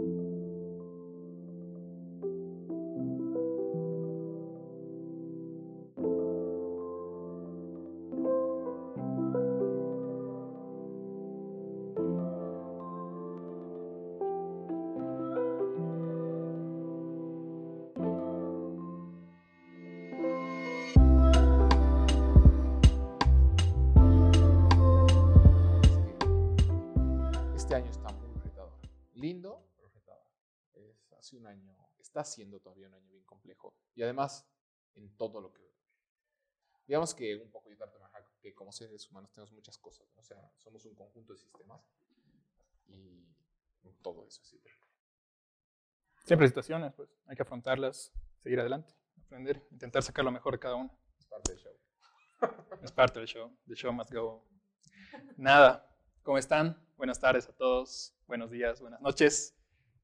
un está siendo todavía un año bien complejo. Y además, en todo lo que... Digamos que un poco yo trato de que como seres humanos tenemos muchas cosas, o sea, somos un conjunto de sistemas y todo eso. Así. Siempre situaciones, pues hay que afrontarlas, seguir adelante, aprender, intentar sacar lo mejor de cada uno. Es parte del show. es parte del show. The show must go. Nada, ¿cómo están? Buenas tardes a todos, buenos días, buenas noches.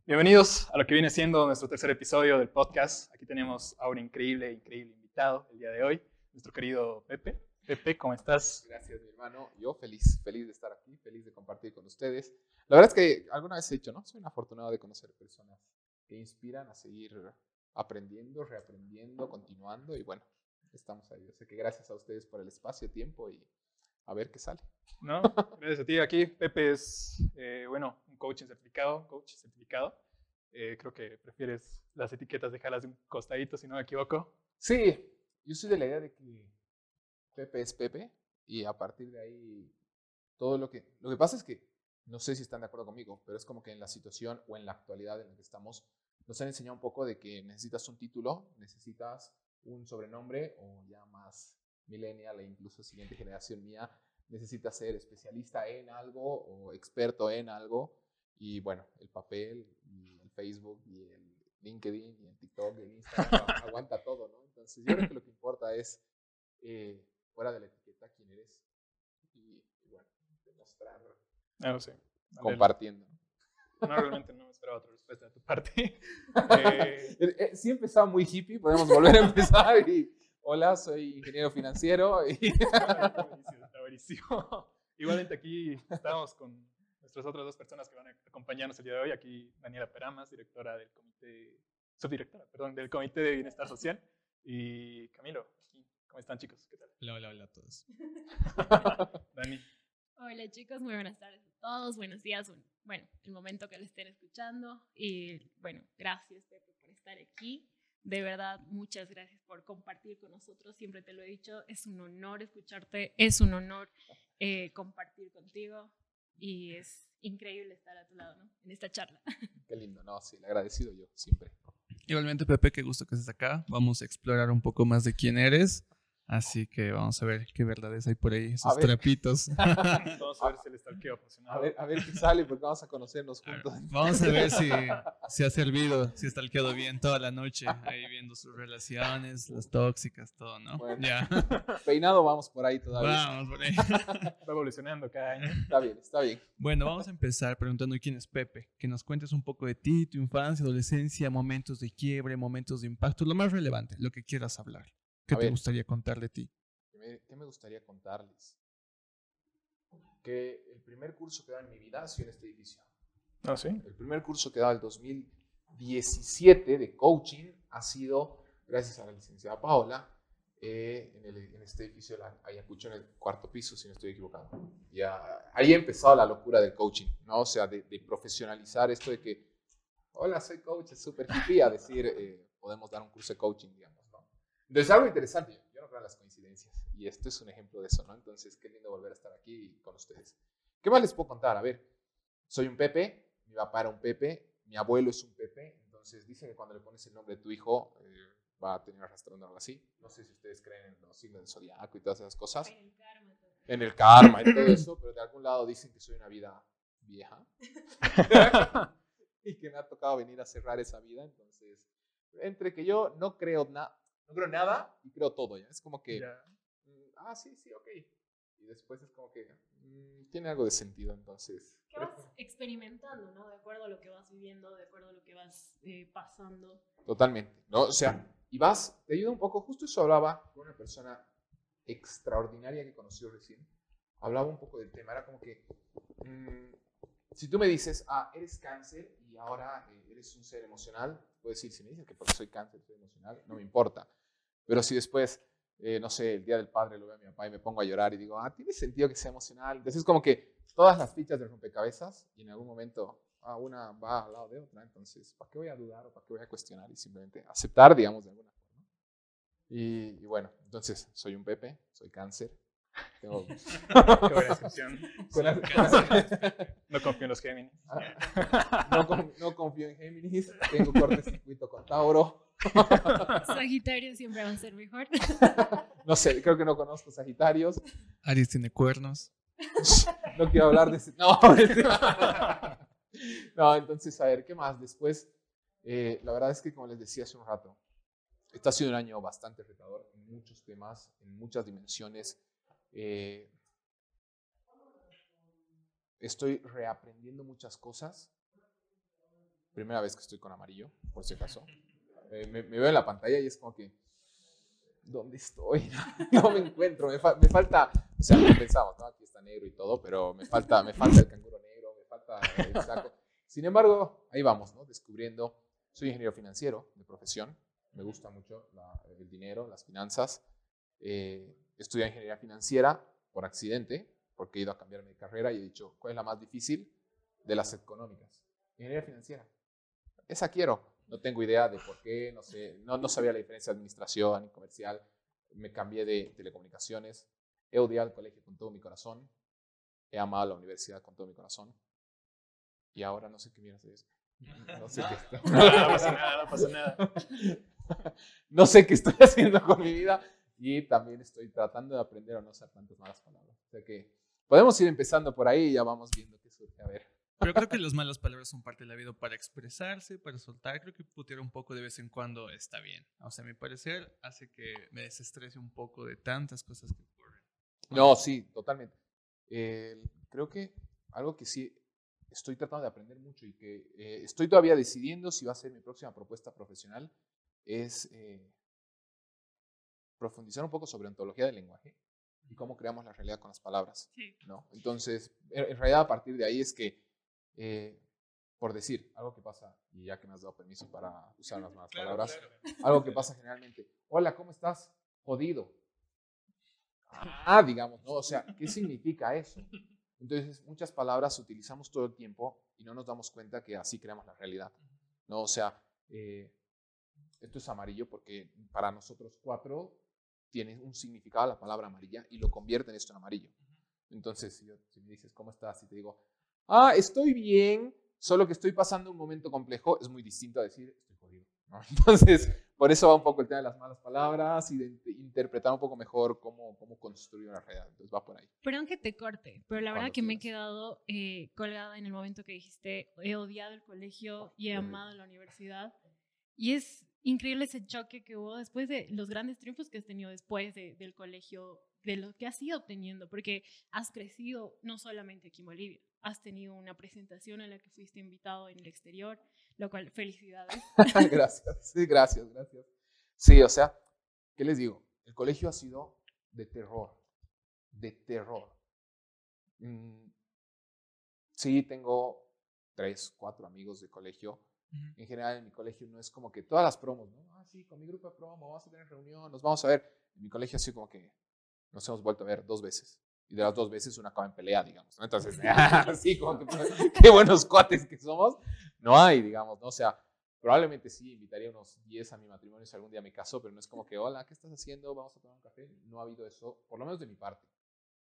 Bienvenidos a lo que viene siendo nuestro tercer episodio del podcast. Aquí tenemos a un increíble, increíble invitado el día de hoy, nuestro querido Pepe. Pepe, ¿cómo estás? Gracias, mi hermano. Yo feliz, feliz de estar aquí, feliz de compartir con ustedes. La verdad es que alguna vez he dicho, ¿no? Soy un afortunado de conocer personas que inspiran a seguir aprendiendo, reaprendiendo, continuando y bueno, estamos ahí. Yo sé que gracias a ustedes por el espacio, tiempo y a ver qué sale. No, gracias a ti. Aquí Pepe es, eh, bueno, un coaching certificado, coach certificado. Eh, creo que prefieres las etiquetas dejarlas de un costadito, si no me equivoco. Sí, yo soy de la idea de que Pepe es Pepe y a partir de ahí todo lo que... Lo que pasa es que, no sé si están de acuerdo conmigo, pero es como que en la situación o en la actualidad en la que estamos, nos han enseñado un poco de que necesitas un título, necesitas un sobrenombre o ya más millennial e incluso siguiente generación mía, necesita ser especialista en algo o experto en algo. Y bueno, el papel, y el Facebook, y el LinkedIn, y el TikTok, y el Instagram, aguanta todo, ¿no? Entonces yo creo que lo que importa es, eh, fuera de la etiqueta, quién eres. Y, bueno, demostrar. No, sí. Compartiendo. No, realmente no me esperaba otra respuesta de tu parte. Eh, eh, sí empezaba muy hippie, podemos volver a empezar y Hola, soy ingeniero financiero. Y... Está buenísimo. Igualmente aquí estamos con nuestras otras dos personas que van a acompañarnos el día de hoy. Aquí Daniela Peramas, directora del comité, subdirectora, perdón, del Comité de Bienestar Social. Y Camilo, ¿cómo están chicos? ¿Qué tal? Hola, hola, hola a todos. Dani. Hola chicos, muy buenas tardes a todos, buenos días, bueno, el momento que lo estén escuchando y bueno, gracias Pepe por estar aquí. De verdad, muchas gracias por compartir con nosotros. Siempre te lo he dicho, es un honor escucharte, es un honor eh, compartir contigo y es increíble estar a tu lado, ¿no? En esta charla. Qué lindo, no, sí, le agradecido yo siempre. Igualmente, Pepe, qué gusto que estés acá. Vamos a explorar un poco más de quién eres Así que vamos a ver qué verdades hay por ahí, esos trapitos. vamos a ver si el stalkeo funciona. A ver, a ver qué sale, porque vamos a conocernos juntos. vamos a ver si, si ha servido, si ha stalkeado bien toda la noche, ahí viendo sus relaciones, las tóxicas, todo, ¿no? ya. Peinado vamos por ahí todavía. Vamos por ahí. Va evolucionando cada año. Está bien, está bien. Bueno, vamos a empezar preguntando quién es Pepe. Que nos cuentes un poco de ti, tu infancia, adolescencia, momentos de quiebre, momentos de impacto, lo más relevante, lo que quieras hablar. ¿Qué te gustaría contar de ti? ¿Qué me, gustaría contarles? Que el primer curso que da en mi vida ha sido en este edificio. ¿Ah, sí? El primer curso que da el 2017 de coaching ha sido gracias a la licenciada Paola eh, en, este edificio de la Ayacucho en el cuarto piso, si no estoy equivocado. Ya, ahí ha empezado la locura del coaching, ¿no? O sea, de, profesionalizar esto de que, hola, soy coach, es súper hippie, a decir, eh, podemos dar un curso de coaching, digamos. Entonces, algo interesante. Yo no creo en las coincidencias. Y esto es un ejemplo de eso, ¿no? Entonces, qué lindo volver a estar aquí con ustedes. ¿Qué más les puedo contar? A ver, soy un Pepe, mi papá era un Pepe, mi abuelo es un Pepe. Entonces, dicen que cuando le pones el nombre de tu hijo, eh, va a tener arrastrando algo así. No sé si ustedes creen en los signos del zodiaco y todas esas cosas. En el karma. En el karma y todo eso, pero de algún lado dicen que soy una vida vieja. y que me ha tocado venir a cerrar esa vida. Entonces, entre que yo no creo nada no creo nada y creo todo, ¿ya? Es como que, mm, ah, sí, sí, ok. Y después es como que mm, tiene algo de sentido, entonces. ¿Qué vas experimentando, ¿no? De acuerdo a lo que vas viviendo, de acuerdo a lo que vas eh, pasando. Totalmente, ¿no? O sea, y vas, te ayuda un poco, justo eso hablaba con una persona extraordinaria que conoció recién, hablaba un poco del tema, era como que, mm, si tú me dices, ah, eres cáncer y y ahora eh, eres un ser emocional, puedo decir, si me dicen que porque soy cáncer soy emocional, no me importa. Pero si después, eh, no sé, el día del padre lo veo a mi papá y me pongo a llorar y digo, ah, tiene sentido que sea emocional. Entonces es como que todas las fichas del rompecabezas y en algún momento ah, una va al lado de otra. Entonces, ¿para qué voy a dudar o para qué voy a cuestionar? Y simplemente aceptar, digamos, de alguna forma. Y, y bueno, entonces soy un Pepe, soy cáncer. Tengo... Qué buena descripción. No confío en los Géminis. Ah, no, con- no confío en Géminis, tengo cortocircuito con Tauro. Sagitario siempre va a ser mejor. No sé, creo que no conozco Sagitarios. Aries tiene cuernos. No quiero hablar de ese. No, no entonces, a ver, ¿qué más? Después, eh, la verdad es que, como les decía hace un rato, este ha sido un año bastante retador en muchos temas, en muchas dimensiones. Eh, estoy reaprendiendo muchas cosas. Primera vez que estoy con amarillo, por si acaso. Eh, me, veo en la pantalla y es como que, ¿dónde estoy? No me encuentro, me, me falta, o sea, pensamos, ¿no? Aquí está negro y todo, pero me falta, me falta el canguro negro, me falta el saco. Sin embargo, ahí vamos, ¿no? Descubriendo, soy ingeniero financiero de profesión, me gusta mucho la- el dinero, las finanzas. Eh, estudié ingeniería financiera por accidente, porque he ido a cambiarme de carrera y he dicho, ¿cuál es la más difícil? De las económicas. Ingeniería financiera. Esa quiero. No tengo idea de por qué, no sé, no, no sabía la diferencia de administración y comercial. Me cambié de telecomunicaciones. He odiado el colegio con todo mi corazón. He amado la universidad con todo mi corazón. Y ahora no sé qué miras de eso. No sé qué está- No pasa nada, no pasa nada. no sé qué estoy haciendo con mi vida y también estoy tratando de aprender a no usar tantas malas palabras. O sea que podemos ir empezando por ahí y ya vamos viendo qué surge. A ver. Pero creo que las malas palabras son parte de la vida para expresarse, para soltar. Creo que putear un poco de vez en cuando está bien. O sea, a mi parecer hace que me desestrese un poco de tantas cosas que ocurren. No, sí, totalmente. Eh, creo que algo que sí estoy tratando de aprender mucho y que eh, estoy todavía decidiendo si va a ser mi próxima propuesta profesional es eh, profundizar un poco sobre ontología del lenguaje y cómo creamos la realidad con las palabras. Sí. ¿no? Entonces, en realidad a partir de ahí es que, eh, por decir, algo que pasa, y ya que me has dado permiso para usar unas malas palabras, algo que pasa generalmente, hola, ¿cómo estás? Jodido. Ah, digamos, ¿no? O sea, ¿qué significa eso? Entonces, muchas palabras utilizamos todo el tiempo y no nos damos cuenta que así creamos la realidad, ¿no? O sea, eh, esto es amarillo porque para nosotros cuatro tiene un significado la palabra amarilla y lo convierte en esto en amarillo. Entonces, si, yo- si me dices, ¿cómo estás? Y te digo, ah, estoy bien, solo que estoy pasando un momento complejo, es muy distinto a decir, estoy jodido. ¿no? Entonces, por eso va un poco el tema de las malas palabras y de int- interpretar un poco mejor cómo, cómo construir una realidad. Entonces, va por ahí. Perdón que te corte, pero la verdad que me he quedado eh, colgada en el momento que dijiste, he odiado el colegio y he amado la universidad. Y es increíble ese choque que hubo después de los grandes triunfos que has tenido después de- del colegio, de lo que has ido obteniendo, porque has crecido no solamente aquí en Bolivia, has tenido una presentación en la que fuiste invitado en el exterior, lo cual felicidades. gracias, sí, gracias, gracias. Sí, o sea, ¿qué les digo? El colegio ha sido de terror, de terror. Mm, sí, tengo tres, cuatro amigos de colegio. En general, en mi colegio no es como que todas las promos, ¿no? Ah, sí, con mi grupo de promo, vamos a tener reunión, nos vamos a ver. En mi colegio así como que nos hemos vuelto a ver dos veces. Y de las dos veces una acaba en pelea, digamos. ¿no? Entonces, así como que qué buenos cuates que somos. No hay, digamos, ¿no? O sea, probablemente sí invitaría unos 10 a mi matrimonio si algún día me caso, pero no es como que, hola, ¿qué estás haciendo? Vamos a tomar un café. No ha habido eso, por lo menos de mi parte.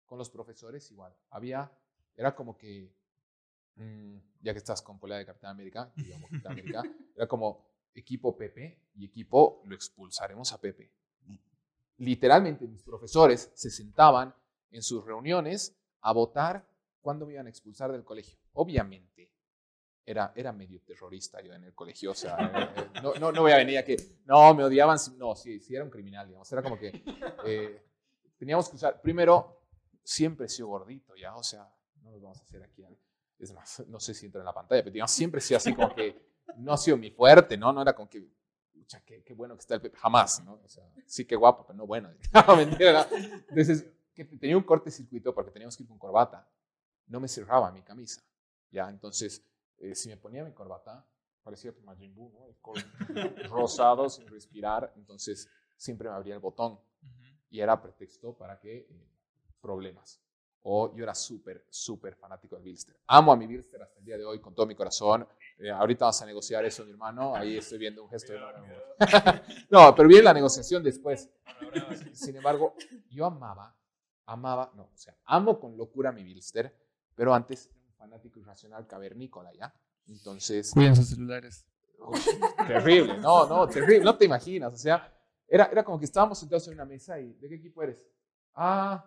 Con los profesores igual. Había, era como que, mm, ya que estás con polea de Capitán América, digamos Capitán América, era como equipo Pepe y equipo lo expulsaremos a Pepe. Literalmente mis profesores se sentaban en sus reuniones a votar cuándo me iban a expulsar del colegio. Obviamente, era, era medio terrorista yo en el colegio, o sea, eh, eh, no, no, no voy a venir a que, no, me odiaban, no, sí, sí era un criminal, digamos, era como que eh, teníamos que usar, primero, siempre he sido gordito, ya, o sea, no nos vamos a hacer aquí, es más, no sé si entra en la pantalla, pero digamos, siempre sido así como que, no ha sido mi fuerte, ¿no? No era como que, pucha, qué, qué bueno que está el Pepe, jamás, ¿no? O sea, sí que guapo, pero no bueno. No, mentira, no. Entonces, que tenía un cortecircuito porque teníamos que ir con corbata. No me cerraba mi camisa, ¿ya? Entonces, eh, si me ponía mi corbata, parecía Majin Buu, ¿no? rosado, sin respirar, entonces siempre me abría el botón y era pretexto para que eh, problemas. O yo era súper, súper fanático del Bilster. Amo a mi Bilster hasta el día de hoy con todo mi corazón. Eh, ahorita vamos a negociar eso, mi hermano. Ahí estoy viendo un gesto de... no, pero bien la negociación después. Sin embargo, yo amaba, amaba, no, o sea, amo con locura mi Bilster, pero antes era un fanático irracional cavernícola, ¿ya? Entonces... Cuiden sus celulares. terrible, no, no, terrible, no te imaginas, o sea, era, era como que estábamos sentados en una mesa y, ¿de qué equipo eres? Ah,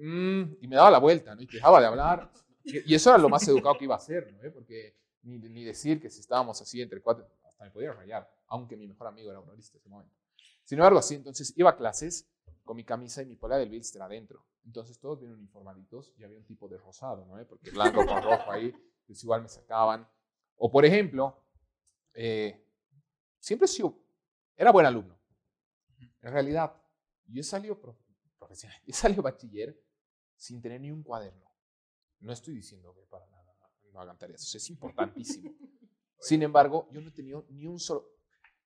mmm, y me daba la vuelta, ¿no? Y dejaba de hablar. Y, eso era lo más educado que iba a hacer, ¿no? Porque ni, ni, decir que si estábamos así entre cuatro, hasta me podía rayar, aunque mi mejor amigo era honorista en ese momento. Sin embargo, así, entonces iba a clases con mi camisa y mi polea del Bilster adentro. Entonces todos bien uniformaditos y había un tipo de rosado, ¿no? Porque blanco con rojo ahí, pues igual me sacaban. O por ejemplo, eh, siempre sido, era buen alumno. En realidad, yo salido profesional, he salido bachiller sin tener ni un cuaderno. No estoy diciendo que para nada no hagan tareas, eso es importantísimo. Sin embargo, yo no he tenido ni un solo...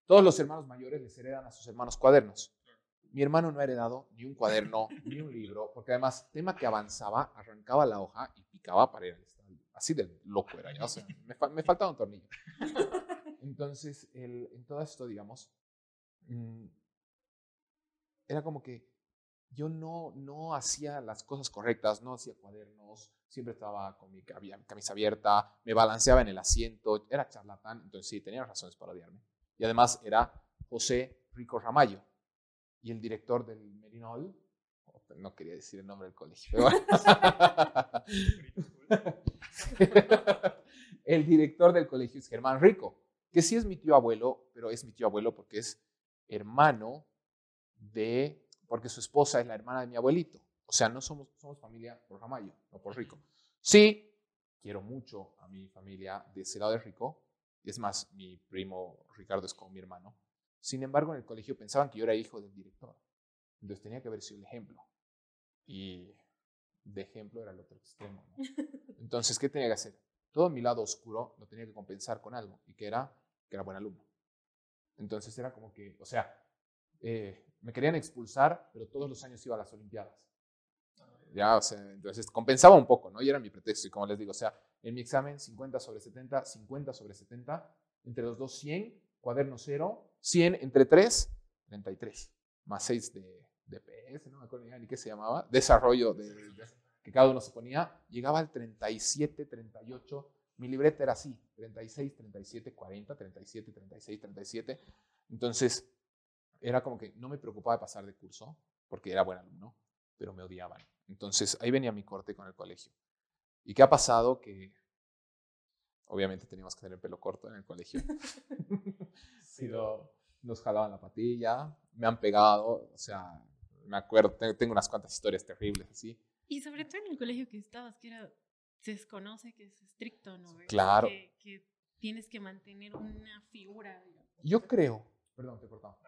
Todos los hermanos mayores les heredan a sus hermanos cuadernos. Mi hermano no ha heredado ni un cuaderno, ni un libro, porque además, tema que avanzaba, arrancaba la hoja y picaba para ir. Así de loco era ya, o sea, me, me faltaba un tornillo. Entonces, el, en todo esto, digamos, mmm, era como que yo no, no hacía las cosas correctas, no hacía cuadernos, siempre estaba con mi camisa abierta, me balanceaba en el asiento, era charlatán, entonces sí, tenía razones para odiarme. Y además era José Rico Ramallo y el director del Merinol, no quería decir el nombre del colegio, pero bueno. el director del colegio es Germán Rico, que sí es mi tío abuelo, pero es mi tío abuelo porque es hermano de, porque su esposa es la hermana de mi abuelito. O sea, no somos, somos familia por Ramallo, no por Rico. Sí, quiero mucho a mi familia de ese lado de Rico. Y es más, mi primo Ricardo es como mi hermano. Sin embargo, en el colegio pensaban que yo era hijo del director. Entonces tenía que haber sido el ejemplo. Y de ejemplo era el otro extremo. Entonces, ¿qué tenía que hacer? Todo mi lado oscuro lo tenía que compensar con algo. Y que era que era buen alumno. Entonces era como que, o sea, eh, me querían expulsar, pero todos los años iba a las Olimpiadas. Ya, o sea, entonces compensaba un poco, ¿no? Y era mi pretexto. Y como les digo, o sea, en mi examen 50 sobre 70, 50 sobre 70, entre los dos 100, cuaderno 0, 100 entre 3, 33, más 6 de, de PS, no me acuerdo ni qué se llamaba, desarrollo de, de, que cada uno se ponía, llegaba al 37, 38, mi libreta era así, 36, 37, 40, 37, 36, 37. Entonces, era como que no me preocupaba de pasar de curso, porque era buen alumno, pero me odiaban. Entonces ahí venía mi corte con el colegio. ¿Y qué ha pasado? Que obviamente teníamos que tener pelo corto en el colegio. Sido, nos jalaban la patilla, me han pegado, o sea, me acuerdo, tengo unas cuantas historias terribles así. Y sobre todo en el colegio que estabas, que era, se desconoce que es estricto, ¿no? Claro. Que, que, tienes que mantener una figura. Yo creo, perdón, te he cortado.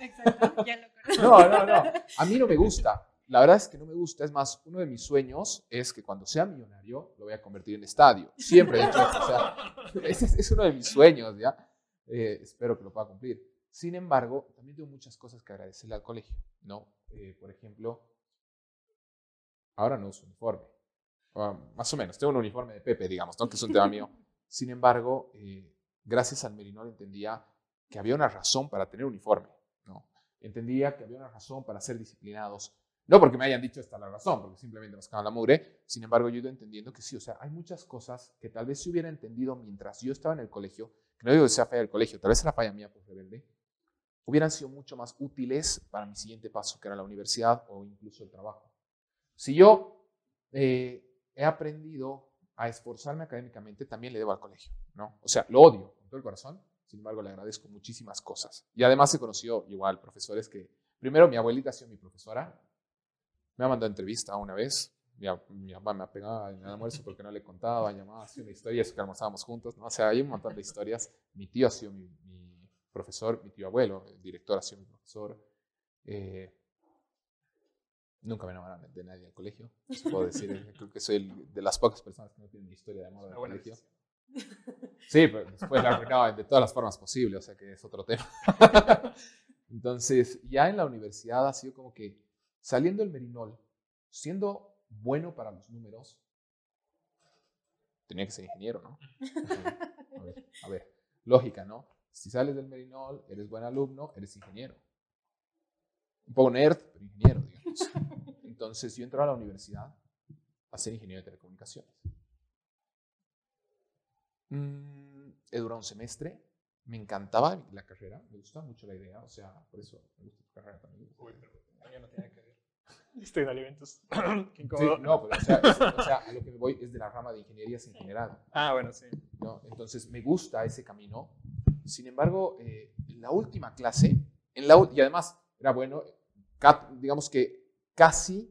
Exacto, ya lo conozco. No, no, no. A mí no me gusta. La verdad es que no me gusta. Es más, uno de mis sueños es que cuando sea millonario lo voy a convertir en estadio. Siempre he dicho eso. O sea, ese es uno de mis sueños, ¿ya? Eh, espero que lo pueda cumplir. Sin embargo, también tengo muchas cosas que agradecerle al colegio, ¿no? Eh, por ejemplo, ahora no uso uniforme. más o menos, tengo un uniforme de Pepe, digamos, ¿no? Que es un tema mío. Sin embargo, eh, gracias al Merinol entendía que había una razón para tener uniforme. ¿no? Entendía que había una razón para ser disciplinados. No porque me hayan dicho esta la razón, porque simplemente nos cagan la mugre. Sin embargo, yo ido entendiendo que sí, o sea, hay muchas cosas que tal vez si hubiera entendido mientras yo estaba en el colegio, que no digo que sea falla del colegio, tal vez era falla mía por rebelde, hubieran sido mucho más útiles para mi siguiente paso, que era la universidad o incluso el trabajo. Si yo eh, he aprendido a esforzarme académicamente, también le debo al colegio, ¿no? O sea, lo odio con todo el corazón, sin embargo, le agradezco muchísimas cosas. Y además he conocido igual profesores que, primero, mi abuelita ha sido mi profesora. Me ha mandado entrevista una vez. Mi, mi mamá me ha pegado en el almuerzo porque no le contaba, llamaba, hacía una historia, eso que almorzábamos juntos. ¿no? O sea, hay un montón de historias. Mi tío ha sido mi, mi profesor, mi tío abuelo, el director ha sido mi profesor. Eh, nunca me enamoraron de nadie el colegio, puedo decir. Creo que soy el, de las pocas personas que no tienen mi historia de amor del colegio. decisión. Sí, pero después la arruinaba de todas las formas posibles, o sea que es otro tema. Entonces, ya en la universidad ha sido como que saliendo el Merinol, siendo bueno para los números, tenía que ser ingeniero, ¿no? A ver, a ver, lógica, ¿no? Si sales del Merinol, eres buen alumno, eres ingeniero. Un poco nerd, pero ingeniero, digamos. Entonces, yo entré a la universidad a ser ingeniero de telecomunicaciones. Mm, he durado un semestre. Me encantaba la carrera, me gustaba mucho la idea, o sea, por eso me gusta tu carrera también. Uy, pero no tiene que ver. Estoy en alimentos. Qué Sí, no, pero, o, sea, es- o sea, a lo que me voy es de la rama de ingenierías en general. Ah, bueno, sí. ¿no? Entonces, me gusta ese camino. Sin embargo, eh, en la última clase, en la, y además era bueno, digamos que casi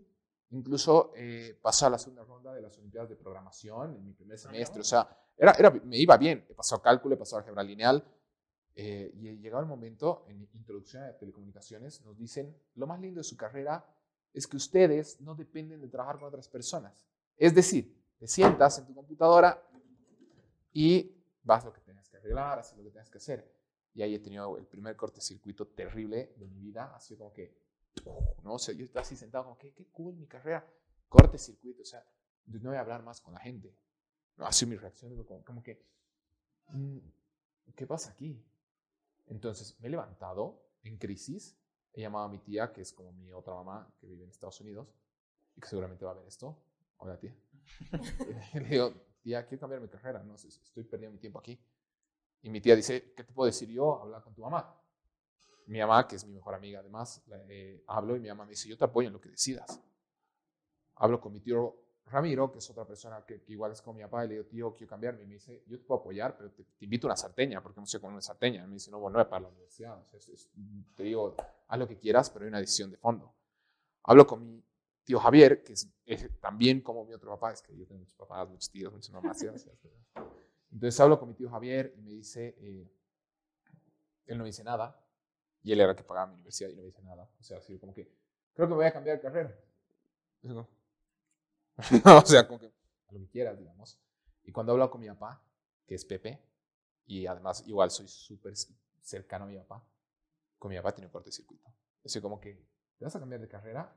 incluso eh, pasó a la segunda ronda de las Olimpiadas de Programación en mi primer semestre. O sea, era, era, me iba bien. He pasado cálculo, he pasado álgebra lineal. eh, y llegado el momento, en introducción a telecomunicaciones, nos dicen, lo más lindo de su carrera es que ustedes no dependen de trabajar con otras personas. Es decir, te sientas en tu computadora y vas lo que tengas que arreglar, haces lo que tengas que hacer. Y ahí he tenido el primer cortocircuito terrible de mi vida. Sido como que, no o sea, yo estaba así sentado como que, qué cool mi carrera. Cortocircuito, o sea, no voy a hablar más con la gente. Sido mi reacción, como, como que, mm, ¿qué pasa aquí? Entonces me he levantado en crisis. He llamado a mi tía, que es como mi otra mamá, que vive en Estados Unidos, y que seguramente va a ver esto. Hola, tía. Le digo, tía, quiero cambiar mi carrera, no estoy perdiendo mi tiempo aquí. Y mi tía dice, ¿qué te puedo decir yo? Habla con tu mamá. Mi mamá, que es mi mejor amiga además, eh, hablo y mi mamá me dice, yo te apoyo en lo que decidas. Hablo con mi tío Ramiro, que es otra persona que, igual es como mi papá, y le digo, tío, quiero cambiarme. Y me dice, yo te puedo apoyar, pero te, invito a una sarteña, porque no sé con una sarteña. Y me dice, no, bueno, no es para la universidad. Te digo, haz lo que quieras, pero hay una decisión de fondo. Hablo con mi tío Javier, que es, es también como mi otro papá, es que yo tengo muchos papás, muchos tíos, muchas mamás. ¿sí? Entonces hablo con mi tío Javier y me dice, eh, él no me dice nada, y él era que pagaba mi universidad y no me dice nada. O sea, así como que, creo que voy a cambiar de carrera. Y digo, o sea, como que lo que quieras, digamos. Y cuando hablo con mi papá, que es Pepe, y además igual soy súper cercano a mi papá, con mi papá tiene un cortocircuito. Así como que te vas a cambiar de carrera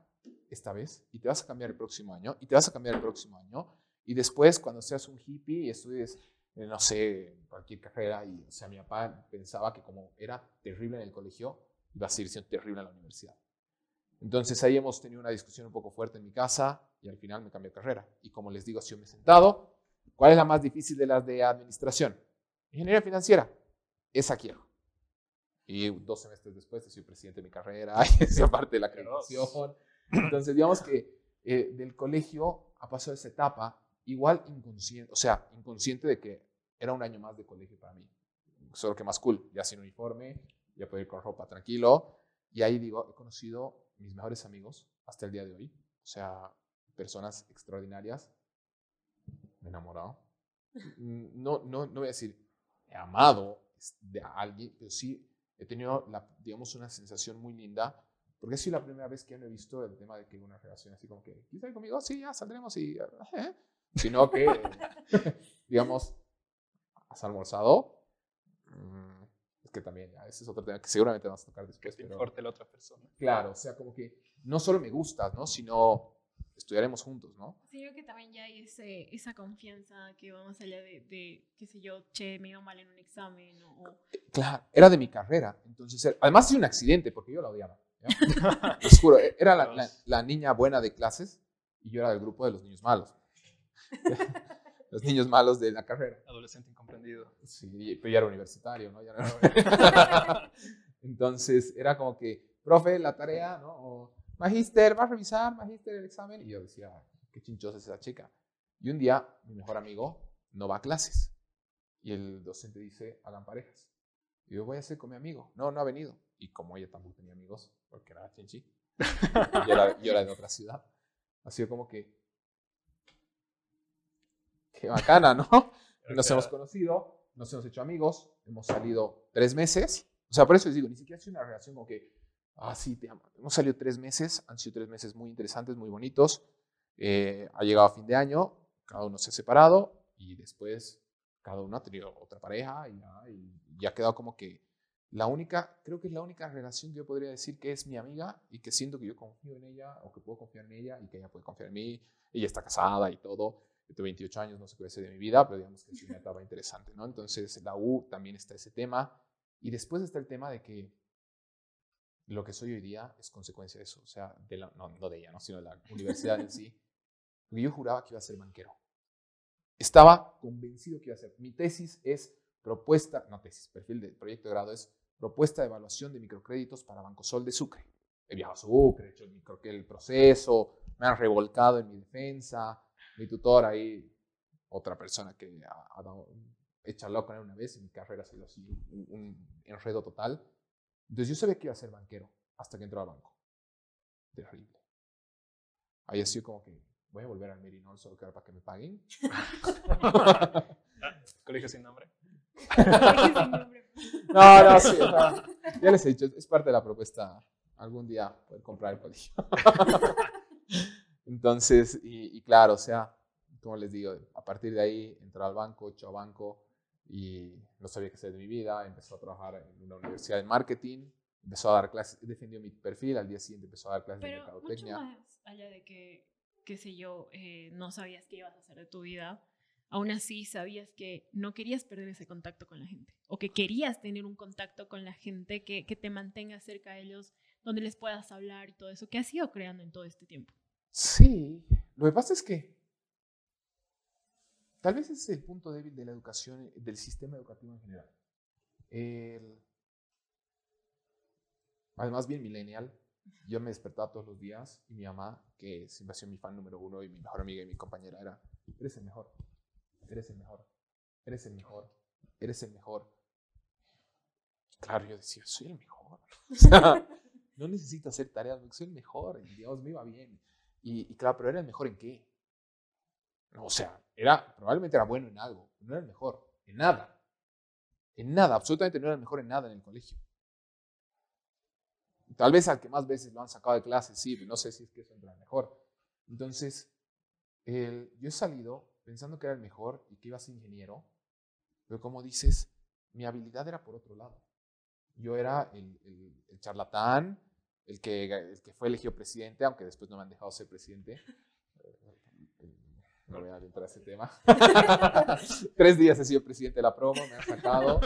esta vez, y te vas a cambiar el próximo año, y te vas a cambiar el próximo año, y después cuando seas un hippie y estudies, eh, no sé, cualquier carrera, y o sea, mi papá pensaba que como era terrible en el colegio, iba a seguir siendo terrible en la universidad. Entonces ahí hemos tenido una discusión un poco fuerte en mi casa y al final me cambié de carrera. Y como les digo, si yo me he sentado, ¿cuál es la más difícil de las de administración? Ingeniería financiera. Esa quiero. Y dos semestres después sido presidente de mi carrera y esa parte de la acreditación. Entonces digamos que eh, del colegio ha pasado esa etapa igual inconsciente, o sea, inconsciente de que era un año más de colegio para mí. Solo que más cool, ya sin uniforme, ya puedo ir con ropa tranquilo. Y ahí digo, he conocido mis mejores amigos hasta el día de hoy. O sea, personas extraordinarias. Me he enamorado. Mm, No, no, no voy a decir he amado de a alguien, pero sí he tenido, la, digamos, una sensación muy linda. Porque sido la primera vez que no he visto el tema de que una relación así como que, ¿quieres conmigo? Sí, ya saldremos y... eh", Sino que, digamos, has almorzado. Que también, ya, ese es otro tema que seguramente vamos a tocar Que después. te pero- importe la otra persona. Claro, o sea, como que no solo me gustas, ¿no? Sino estudiaremos juntos, ¿no? Sí, creo que también ya hay ese, esa confianza que va más allá de, de, qué sé yo, che, me iba mal en un examen o... Claro, era de mi carrera. Entonces, era- además de un accidente, porque yo la odiaba. ¿ya? Les juro, era la, la- la niña buena de clases y yo era del grupo de los niños malos. los niños malos de la carrera. Adolescente incomprendido. Sí, pero ya era universitario, ¿no? Ya era- Entonces, era como que, profe, la tarea, ¿no? O, Magíster, ¿va a revisar, Magíster, el examen? Y yo decía, qué chinchosa es esa chica. Y un día, mi mejor amigo no va a clases. Y el docente dice, hagan parejas. Y yo, voy a hacer con mi amigo. No, no ha venido. Y como ella tampoco tenía amigos, porque era chinchi, y era, yo era de otra ciudad, ha sido como que, qué bacana, ¿no? Nos hemos conocido, nos hemos hecho amigos, hemos salido tres meses. O sea, por eso les digo, ni siquiera ha sido una relación como que, ah, sí, te amo. Hemos salido tres meses, han sido tres meses muy interesantes, muy bonitos. Eh, ha llegado a fin de año, cada uno se ha separado y después cada uno ha tenido otra pareja y ya, y ha quedado como que la única, creo que es la única relación que yo podría decir que es mi amiga y que siento que yo confío en ella o que puedo confiar en ella y que ella puede confiar en mí. Ella está casada y todo. Yo tengo 28 años, no sé qué va a ser de mi vida, pero digamos que es una etapa interesante, ¿no? Entonces, la U también está ese tema. Y después está el tema de que lo que soy hoy día es consecuencia de eso. O sea, de la, no, no de ella, ¿no? sino de la universidad en sí. Porque yo juraba que iba a ser banquero. Estaba convencido que iba a ser. Mi tesis es propuesta, no tesis, perfil de proyecto de grado es propuesta de evaluación de microcréditos para Banco Sol de Sucre. He viajado a Sucre, he hecho el, el proceso, me han revolcado en mi defensa. Mi tutor ahí, otra persona que ha, dado, hecha loca una vez, en mi carrera ha sido así, un, enredo total. Entonces yo sabía que iba a ser banquero hasta que entró al banco. Terrible. Ahí ha sido como que voy a volver al Merinol solo que para que me paguen. Colegio sin nombre. no, no, sí, ya les he dicho, es parte de la propuesta algún día poder comprar el colegio. Entonces, y, claro, o sea, como les digo, a partir de ahí entré al banco, echó a banco y no sabía qué hacer de mi vida, empezó a trabajar en una universidad de marketing, empezó a dar clases, defendió mi perfil, al día siguiente empezó a dar clases de mercadotecnia. Mucho más allá de que, qué sé yo, eh, no sabías qué ibas a hacer de tu vida, aún así sabías que no querías perder ese contacto con la gente o que querías tener un contacto con la gente que, que te mantenga cerca de ellos, donde les puedas hablar y todo eso. ¿Qué has ido creando en todo este tiempo? Sí, lo que pasa es que tal vez es el punto débil de la educación, del sistema educativo en general. además, bien millennial, yo me despertaba todos los días y mi mamá, que siempre ha sido mi fan número uno y mi mejor amiga y mi compañera, era, eres el mejor, eres el mejor, eres el mejor, eres el mejor. Claro, yo decía, soy el mejor. no necesito hacer tareas, soy el mejor Dios me iba bien. Y, claro, pero era el mejor en qué? O sea, era, probablemente era bueno en algo, pero no era el mejor, en nada. En nada, absolutamente no era el mejor en nada en el colegio. Tal vez al que más veces lo han sacado de clase, sí, pero no sé si es que eso entra mejor. Entonces, yo he salido pensando que era el mejor y que iba a ser ingeniero, pero como dices, mi habilidad era por otro lado. Yo era el, el charlatán, el que, el que fue elegido presidente, aunque después no me han dejado ser presidente. No voy a entrar a ese tema. Tres días he sido presidente de la promo, me han sacado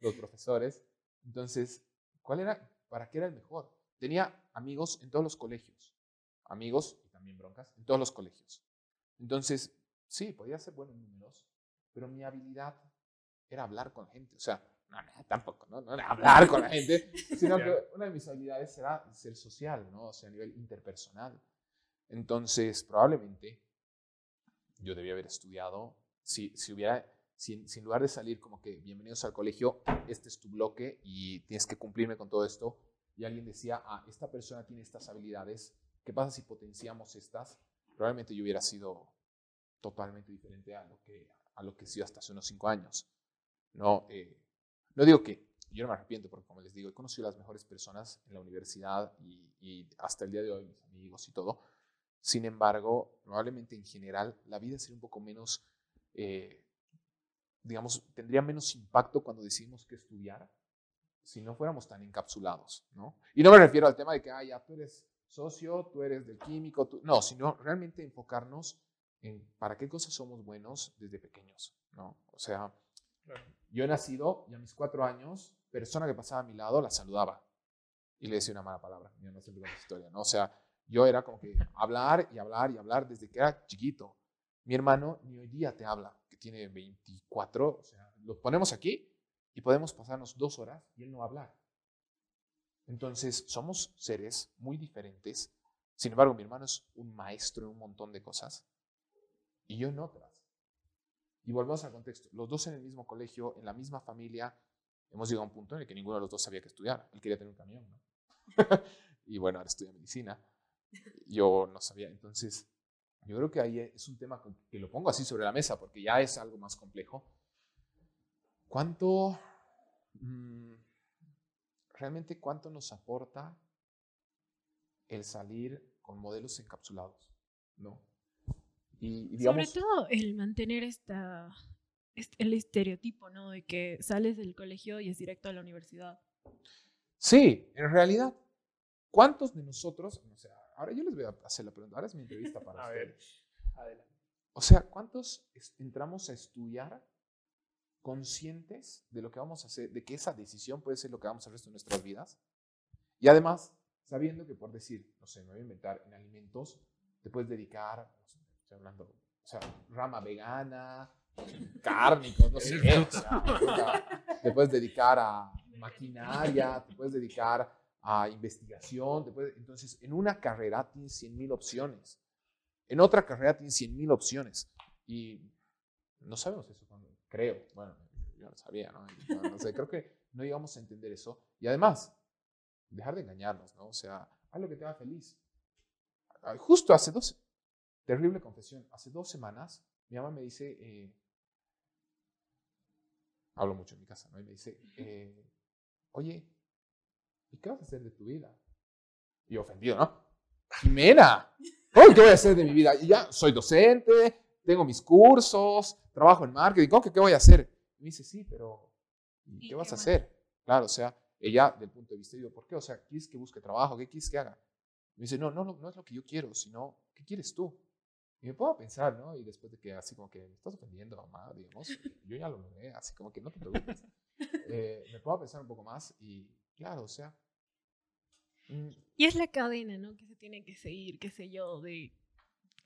los profesores. Entonces, ¿cuál era? ¿Para qué era el mejor? Tenía amigos en todos los colegios. Amigos y también broncas en todos los colegios. Entonces, sí, podía ser bueno en números, pero mi habilidad era hablar con gente. O sea, no, no, tampoco, ¿no? no hablar con la gente, sino que una de mis habilidades era ser social, ¿no? O sea, a nivel interpersonal. Entonces, probablemente yo debía haber estudiado, si, si hubiera, si, en lugar de salir como que bienvenidos al colegio, este es tu bloque y tienes que cumplirme con todo esto, y alguien decía, ah, esta persona tiene estas habilidades, ¿qué pasa si potenciamos estas? Probablemente yo hubiera sido totalmente diferente a lo que, a lo que he sido hasta hace unos cinco años. ¿no? Eh, no digo que yo no me arrepiento, porque como les digo, he conocido a las mejores personas en la universidad y, hasta el día de hoy, mis amigos y todo. Sin embargo, probablemente en general la vida sería un poco menos, eh, digamos, tendría menos impacto cuando decidimos qué estudiar si no fuéramos tan encapsulados, ¿no? Y no me refiero al tema de que, ah, ya tú eres socio, tú eres del químico, tú... no, sino realmente enfocarnos en para qué cosas somos buenos desde pequeños, ¿no? O sea, yo he nacido y a mis cuatro años, persona que pasaba a mi lado la saludaba y le decía una mala palabra. Yo no sé la historia, ¿no? O sea, yo era como que hablar y hablar y hablar desde que era chiquito. Mi hermano ni hoy día te habla, que tiene 24, o sea, lo ponemos aquí y podemos pasarnos dos horas y él no va a hablar. Entonces, somos seres muy diferentes. Sin embargo, mi hermano es un maestro en un montón de cosas y yo en otras. Y volvemos al contexto. Los dos en el mismo colegio, en la misma familia, hemos llegado a un punto en el que ninguno de los dos sabía que estudiar. Él quería tener un camión, ¿no? y bueno, ahora estudia medicina. Yo no sabía. Entonces, yo creo que ahí es un tema que lo pongo así sobre la mesa porque ya es algo más complejo. ¿Cuánto, mm, realmente cuánto nos aporta el salir con modelos encapsulados? ¿No? Y, digamos, Sobre todo el mantener esta, este- el estereotipo, ¿no? De que sales del colegio y es directo a la universidad. Sí, en realidad, ¿cuántos de nosotros, o sea, ahora yo les voy a hacer la pregunta, ahora es mi entrevista para A ver. Adelante. O sea, ¿cuántos entramos a estudiar conscientes de lo que vamos a hacer, de que esa decisión puede ser lo que vamos a hacer de nuestras vidas? Y además, sabiendo que por decir, no sé, me voy a inventar, en alimentos, te puedes dedicar, estoy hablando, o sea, rama vegana, cárnicos, no sé, o sea, te puedes dedicar a maquinaria, te puedes dedicar a investigación, te entonces en una carrera tienes 100 mil opciones, en otra carrera tienes 100 mil opciones y no sabemos eso, creo, bueno, yo no sabía, ¿no? No, sé, creo que no íbamos a entender eso y además, dejar de engañarnos, ¿no? O sea, haz lo que te haga feliz. Justo hace dos, terrible confesión, hace dos semanas mi mamá me dice, eh, hablo mucho en mi casa, ¿no? Y me dice, eh, oye, ¿y qué vas a hacer de tu vida? Y yo ofendido, ¿no? Jimena, ¿cómo que voy a hacer de mi vida? Y ya soy docente, tengo mis cursos, trabajo en marketing, ¿cómo que qué voy a hacer? Y me dice, sí, pero ¿y ¿Y qué vas qué a hacer? Claro, o sea, ella del punto de vista, digo, ¿por qué? O sea, ¿quieres que busque trabajo? ¿Qué quieres que haga? Me dice, no, no, no, no es lo que yo quiero, sino, ¿qué quieres tú? Y me a pensar, ¿no? Y después de que así como que me estás ofendiendo, mamá, digamos, yo ya lo logré, así como que no te preocupes. Eh, me a pensar un poco más y, claro, o sea, mm, Y es la cadena, ¿no? Que se tiene que seguir, qué sé yo, de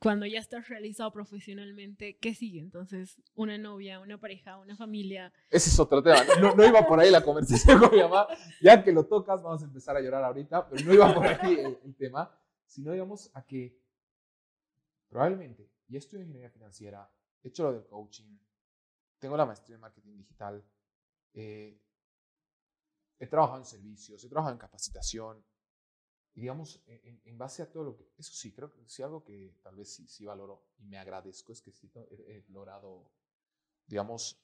cuando ya estás realizado profesionalmente, ¿qué sigue? Entonces, una novia, una pareja, una familia. ese es otro tema. No, no iba por ahí la conversación con mi mamá. Ya que lo tocas, vamos a empezar a llorar ahorita, pero no iba por ahí el, el tema, sino íbamos a que probablemente, ya estudio ingeniería financiera, he hecho lo del coaching, tengo la maestría en marketing digital, eh, he trabajado en servicios, he trabajado en capacitación, y digamos, en, en- en base a todo lo que, eso sí, creo que sí algo que tal vez sí, sí valoro y me agradezco es que sí he, he logrado, digamos,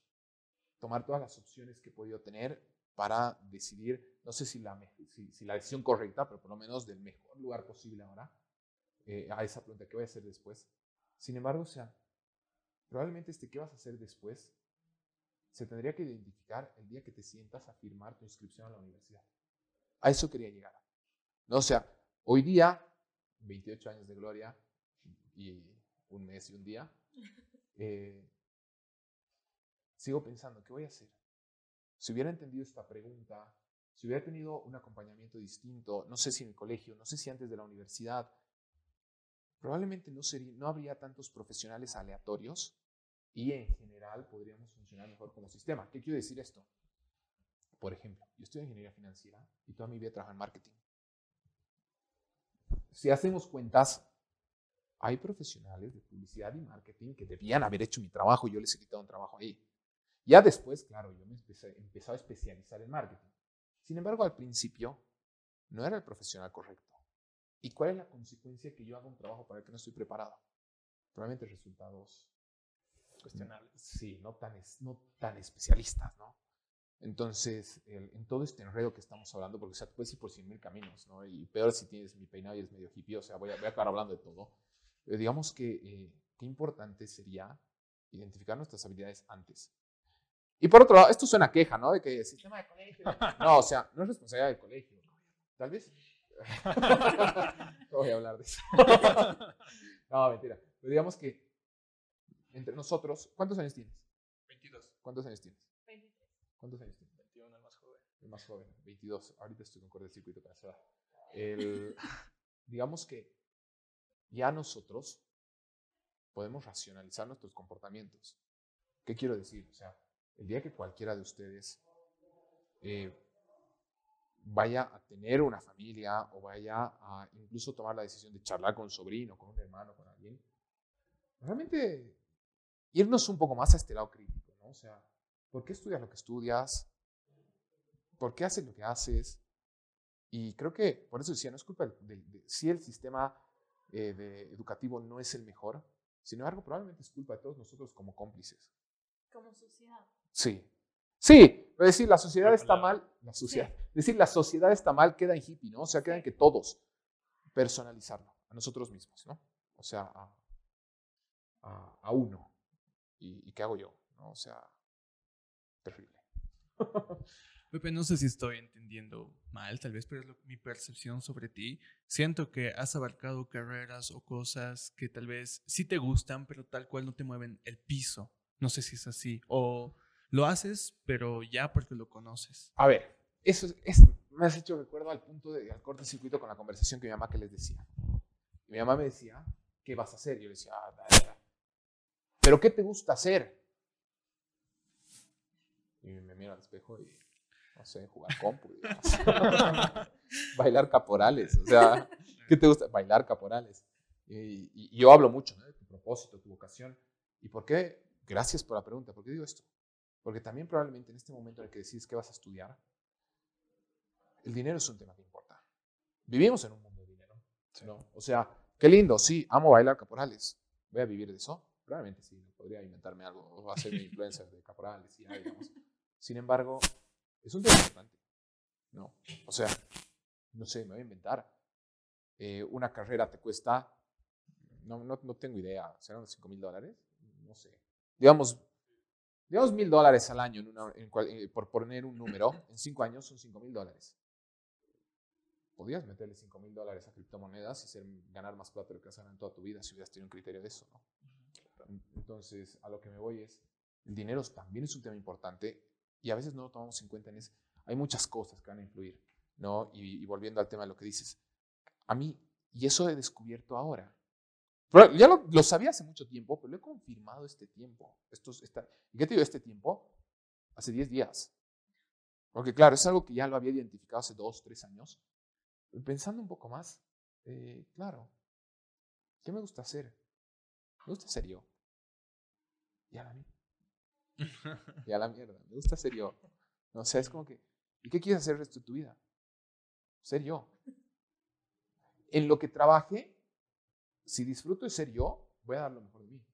tomar todas las opciones que he podido tener para decidir, no sé si la, si, si la decisión correcta, pero por lo menos del mejor lugar posible ahora, eh, a esa pregunta, ¿qué voy a hacer después? Sin embargo, o sea, probablemente este qué vas a hacer después se tendría que identificar el día que te sientas a firmar tu inscripción a la universidad. A eso quería llegar. ¿no? O sea, hoy día, 28 años de gloria y un mes y un día, eh, sigo pensando, ¿qué voy a hacer? Si hubiera entendido esta pregunta, si hubiera tenido un acompañamiento distinto, no sé si en el colegio, no sé si antes de la universidad, probablemente no, sería, no habría tantos profesionales aleatorios y en general podríamos funcionar mejor como sistema. ¿Qué quiero decir esto? Por ejemplo, yo estudio ingeniería financiera y toda mi vida trabajo en marketing. Si hacemos cuentas, hay profesionales de publicidad y marketing que debían haber hecho mi trabajo y yo les he quitado un trabajo ahí. Ya después, claro, yo me empecé, empecé a especializar en marketing. Sin embargo, al principio no era el profesional correcto. ¿Y cuál es la consecuencia que yo haga un trabajo para el que no estoy preparado? Probablemente resultados Cuestionables. Sí, no tan, es- no tan especialistas, ¿no? Entonces, el- en todo este enredo que estamos hablando, porque o sea, te puedes ir por cien mil caminos, ¿no? Y peor si tienes mi peinado y eres medio hippie, o sea, voy a, voy a acabar hablando de todo. Pero digamos que eh, qué importante sería identificar nuestras habilidades antes. Y por otro lado, esto suena a queja, ¿no? De que el sistema de colegio. No, o sea, no es responsabilidad del colegio. Tal vez. No voy a hablar de eso. no, mentira. Pero digamos que entre nosotros, ¿cuántos años tienes? 22. ¿Cuántos años tienes? ¿Cuántos años tienes? 21, el más joven. El más joven, 22. Ahorita estoy con corte de circuito para esa. El, digamos que ya nosotros podemos racionalizar nuestros comportamientos. ¿Qué quiero decir? O sea, el día que cualquiera de ustedes eh, vaya a tener una familia o vaya a incluso tomar la decisión de charlar con un sobrino, con un hermano, con alguien, realmente irnos un poco más a este lado crítico, ¿no? O sea, ¿por qué estudias lo que estudias? ¿Por qué haces lo que haces? Y creo que, por eso decía, no es culpa del, de, si el sistema eh, de educativo no es el mejor, sin embargo, probablemente es culpa de todos nosotros como cómplices. Como sociedad. Sí. Sí, pero decir la sociedad está mal, la sociedad, decir la sociedad está mal queda en hippie, ¿no? O sea, queda en que todos personalizarlo a nosotros mismos, ¿no? O sea, a- a, a uno. ¿Y, ¿Y qué hago yo? ¿No? O sea, terrible. Pepe, no sé si estoy entendiendo mal, tal vez, pero es lo- mi percepción sobre ti. Siento que has abarcado carreras o cosas que tal vez sí te gustan, pero tal cual no te mueven el piso. No sé si es así. O lo haces, pero ya porque lo conoces. A ver, eso es, es- me has hecho recuerdo al punto de al cortocircuito con la conversación que mi mamá que les decía. Mi mamá me decía, ¿qué vas a hacer? Yo le decía, "Ah, da, da, da". ¿pero qué te gusta hacer? Y me miro al espejo y, no sé, jugar compu. Bailar caporales, o sea, ¿qué te gusta? Bailar caporales. Y, y- y yo hablo mucho ¿no? tu propósito, tu vocación. ¿Y por qué? Gracias por la pregunta. ¿Por qué digo esto? Porque también probablemente en este momento en el que decides qué vas a estudiar, el dinero es un tema que importa. Vivimos en un mundo de dinero. ¿no? O sea, qué lindo, sí, amo bailar caporales. ¿Voy a vivir de eso? Probablemente sí, podría inventarme algo o hacer mi influencer de caporales y ya, digamos. Sin embargo, es un tema importante. No, o sea, no sé, me voy a inventar. Eh, una carrera te cuesta, no, no, no tengo idea, ¿serán unos 5 mil dólares? No sé. Digamos, digamos mil dólares al año, en una- en cual- eh, por poner un número, en cinco años son 5 mil dólares. Podrías meterle 5 mil dólares a criptomonedas y ser, ganar más plata de lo que ganado en toda tu vida si hubieras tenido un criterio de eso, ¿no? Entonces, a lo que me voy es, el dinero también es un tema importante y a veces no lo tomamos en cuenta en eso. Hay muchas cosas que van a influir, ¿no? Y, y volviendo al tema de lo que dices, a mí, y eso he descubierto ahora. Pero ya lo, lo sabía hace mucho tiempo, pero lo he confirmado este tiempo. Estos, esta, ¿Y qué te digo este tiempo? Hace 10 días. Porque claro, es algo que ya lo había identificado hace 2, 3 años. Pensando un poco más, eh, claro, ¿qué me gusta hacer? Me gusta ser yo. Y a la mierda. Y a la mierda. Me gusta ser yo. No, o sea, es como que, ¿y qué quieres hacer el resto de tu vida? Ser yo. En lo que trabaje, si disfruto de ser yo, voy a dar lo mejor de mí.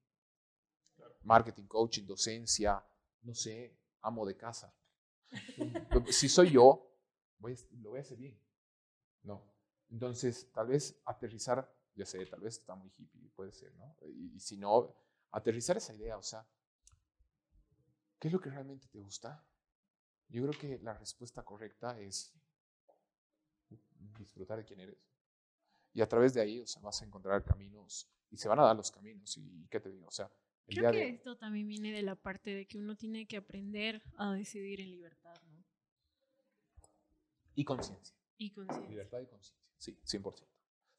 Marketing, coaching, docencia, no sé, amo de casa. Si soy yo, voy lo voy a hacer bien. No. Entonces, tal vez aterrizar, ya sé, tal vez está muy hippie, puede ser, ¿no? Y, y si no, aterrizar esa idea, o sea, ¿qué es lo que realmente te gusta? Yo creo que la respuesta correcta es disfrutar de quién eres. Y a través de ahí, o sea, vas a encontrar caminos y se van a dar los caminos. ¿Y qué te digo? O sea, el Creo día que de... esto también viene de la parte de que uno tiene que aprender a decidir en libertad, ¿no? Y conciencia. Y conciencia. Libertad y conciencia. Sí, 100%.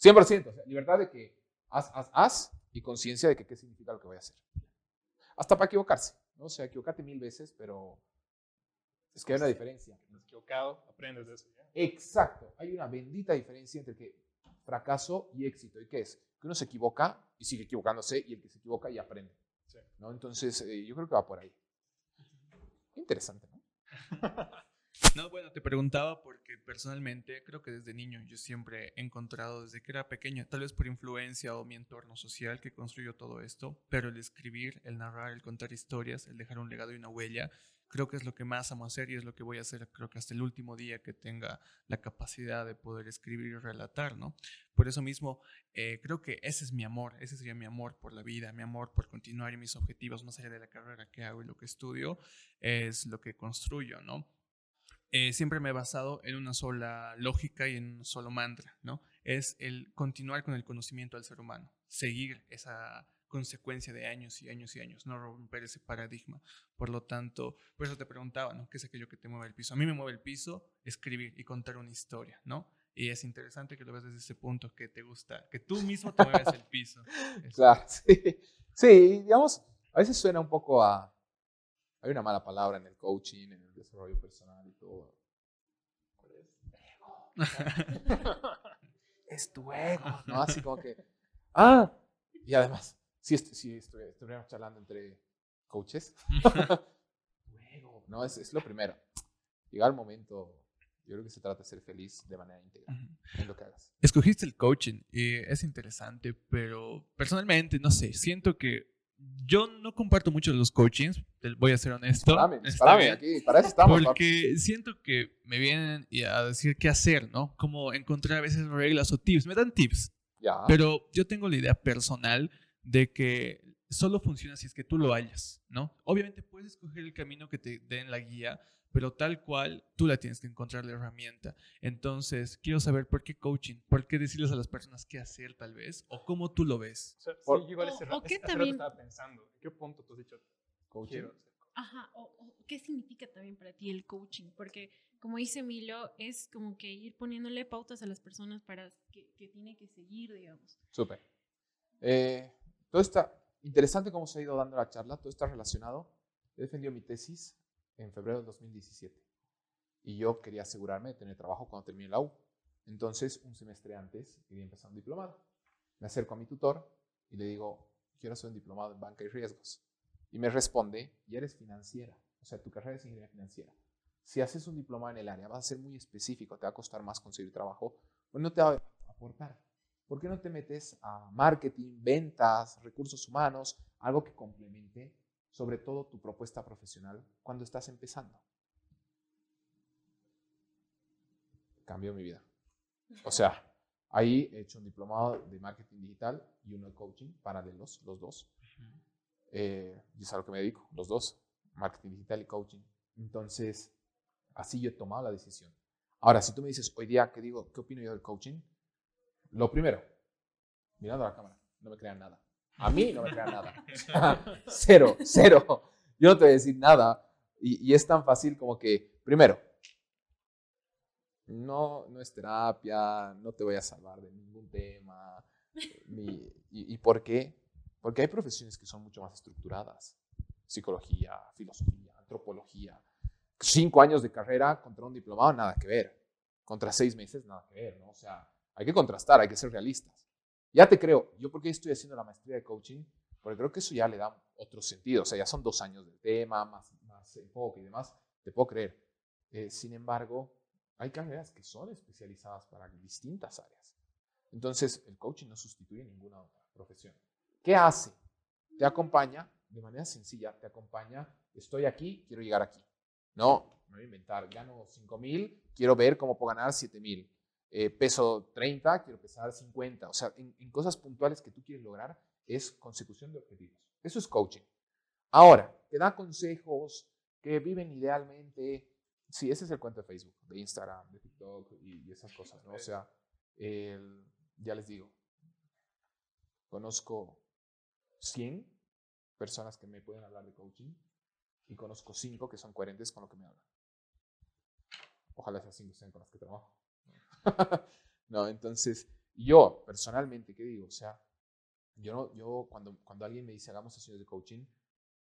100%. O sea, libertad de que haz, haz, haz y conciencia de que qué significa lo que voy a hacer. Hasta para equivocarse. ¿no? O sea, equivocate mil veces, pero es que hay una diferencia. Estás equivocado, aprendes de eso. ¿ya? Exacto. Hay una bendita diferencia entre que fracaso y éxito. ¿Y qué es? Que uno se equivoca y sigue equivocándose y el que se equivoca y aprende. Sí. ¿no? Entonces, eh, yo creo que va por ahí. Interesante, ¿no? No, bueno, te preguntaba porque personalmente creo que desde niño yo siempre he encontrado, desde que era pequeño, tal vez por influencia o mi entorno social que construyó todo esto, pero el escribir, el narrar, el contar historias, el dejar un legado y una huella, creo que es lo que más amo hacer y es lo que voy a hacer creo que hasta el último día que tenga la capacidad de poder escribir y relatar, ¿no? Por eso mismo eh, creo que ese es mi amor, ese sería mi amor por la vida, mi amor por continuar y mis objetivos más allá de la carrera que hago y lo que estudio, es lo que construyo, ¿no? eh, siempre me he basado en una sola lógica y en un solo mantra, ¿no? Es el continuar con el conocimiento del ser humano, seguir esa consecuencia de años y años y años, no romper ese paradigma. Por lo tanto, por eso te preguntaba, ¿no? ¿Qué es aquello que te mueve el piso? A mí me mueve el piso escribir y contar una historia, ¿no? Y es interesante que lo veas desde ese punto que te gusta, que tú mismo te mueves el piso. Es- Claro, sí. Sí, digamos, a veces suena un poco a... Hay una mala palabra en el coaching, en el desarrollo personal y todo. ¿Cuál es? es tu ego, ¿no? Así como que... Ah, y además, si estu- estuviéramos charlando entre coaches, tu ego, ¿no? Es, es lo primero. Llegar al momento, yo creo que se trata de ser feliz de manera íntegra en lo que hagas. Escogiste el coaching y es interesante, pero personalmente, no sé, siento que yo no comparto mucho los coachings, voy a ser honesto. Disparame, Está disparame, bien. aquí, para eso estamos. papi. Porque siento que me vienen a decir qué hacer, ¿no? Como encontrar a veces reglas o tips. Me dan tips, Ya. pero yo tengo la idea personal de que solo funciona si es que tú lo hallas, ¿no? Obviamente puedes escoger el camino que te den la guía, pero tal cual tú la tienes que encontrar la herramienta. Entonces, quiero saber por qué coaching, por qué decirles a las personas qué hacer tal vez, o cómo tú lo ves. O sea, sí, Por- yo igual o- ese o rato, qué también- estaba pensando, ¿en qué punto tú has dicho Coaching. quiero? Ajá, o, o ¿qué significa también para ti el coaching? Porque, como dice Milo, es como que ir poniéndole pautas a las personas para que, que tiene que seguir, digamos. Súper. Eh, todo está interesante cómo se ha ido dando la charla, todo está relacionado. He defendido mi tesis en febrero del 2017 y yo quería asegurarme de tener trabajo cuando termine la U. Entonces, un semestre antes, quería empezar un diplomado. Me acerco a mi tutor y le digo, quiero hacer un diplomado en banca y riesgos. Y me responde, ya eres financiera, o sea, tu carrera es ingeniería financiera. Si haces un diplomado en el área, vas a ser muy específico, te va a costar más conseguir trabajo, pues no te va a aportar. ¿Por qué no te metes a marketing, ventas, recursos humanos, algo que complemente sobre todo tu propuesta profesional cuando estás empezando? Cambió mi vida. O sea, ahí he hecho un diplomado de marketing digital y uno de coaching, paralelos, los dos. Eh, y es a lo que me dedico, los dos, marketing digital y coaching. Entonces, así yo he tomado la decisión. Ahora, si tú me dices hoy día, ¿qué digo? ¿Qué opino yo del coaching? Lo primero, mirando a la cámara, no me crean nada. A mí no me crean nada. O sea, cero, cero. Yo no te voy a decir nada. Y, y es tan fácil como que, primero, no, no es terapia, no te voy a salvar de ningún tema. ni- y, ¿Y por qué? Porque hay profesiones que son mucho más estructuradas. Psicología, filosofía, antropología. Cinco años de carrera contra un diplomado, nada que ver. Contra seis meses, nada que ver, ¿no? O sea, hay que contrastar, hay que ser realistas. Ya te creo, yo porque estoy haciendo la maestría de coaching, porque creo que eso ya le da otro sentido. O sea, ya son dos años del tema, más, más enfoque y demás, te puedo creer. Eh, sin embargo, hay carreras que son especializadas para distintas áreas. Entonces, el coaching no sustituye ninguna otra profesión. ¿Qué hace? Te acompaña de manera sencilla, te acompaña, estoy aquí, quiero llegar aquí. No, me voy a inventar, gano 5 mil, quiero ver cómo puedo ganar 7 mil. Eh, peso 30, quiero pesar 50. O sea, en, en cosas puntuales que tú quieres lograr es consecución de objetivos. Eso es coaching. Ahora, te da consejos que viven idealmente. Sí, ese es el cuento de Facebook, de Instagram, de TikTok y, y esas cosas, ¿no? O sea, el- ya les digo, conozco 100 personas que me pueden hablar de coaching y conozco 5 que son coherentes con lo que me hablan. Ojalá esas 5 sean con las que trabajo. no, entonces, yo personalmente, ¿qué digo? O sea, yo, no, yo cuando, cuando alguien me dice hagamos sesiones de coaching,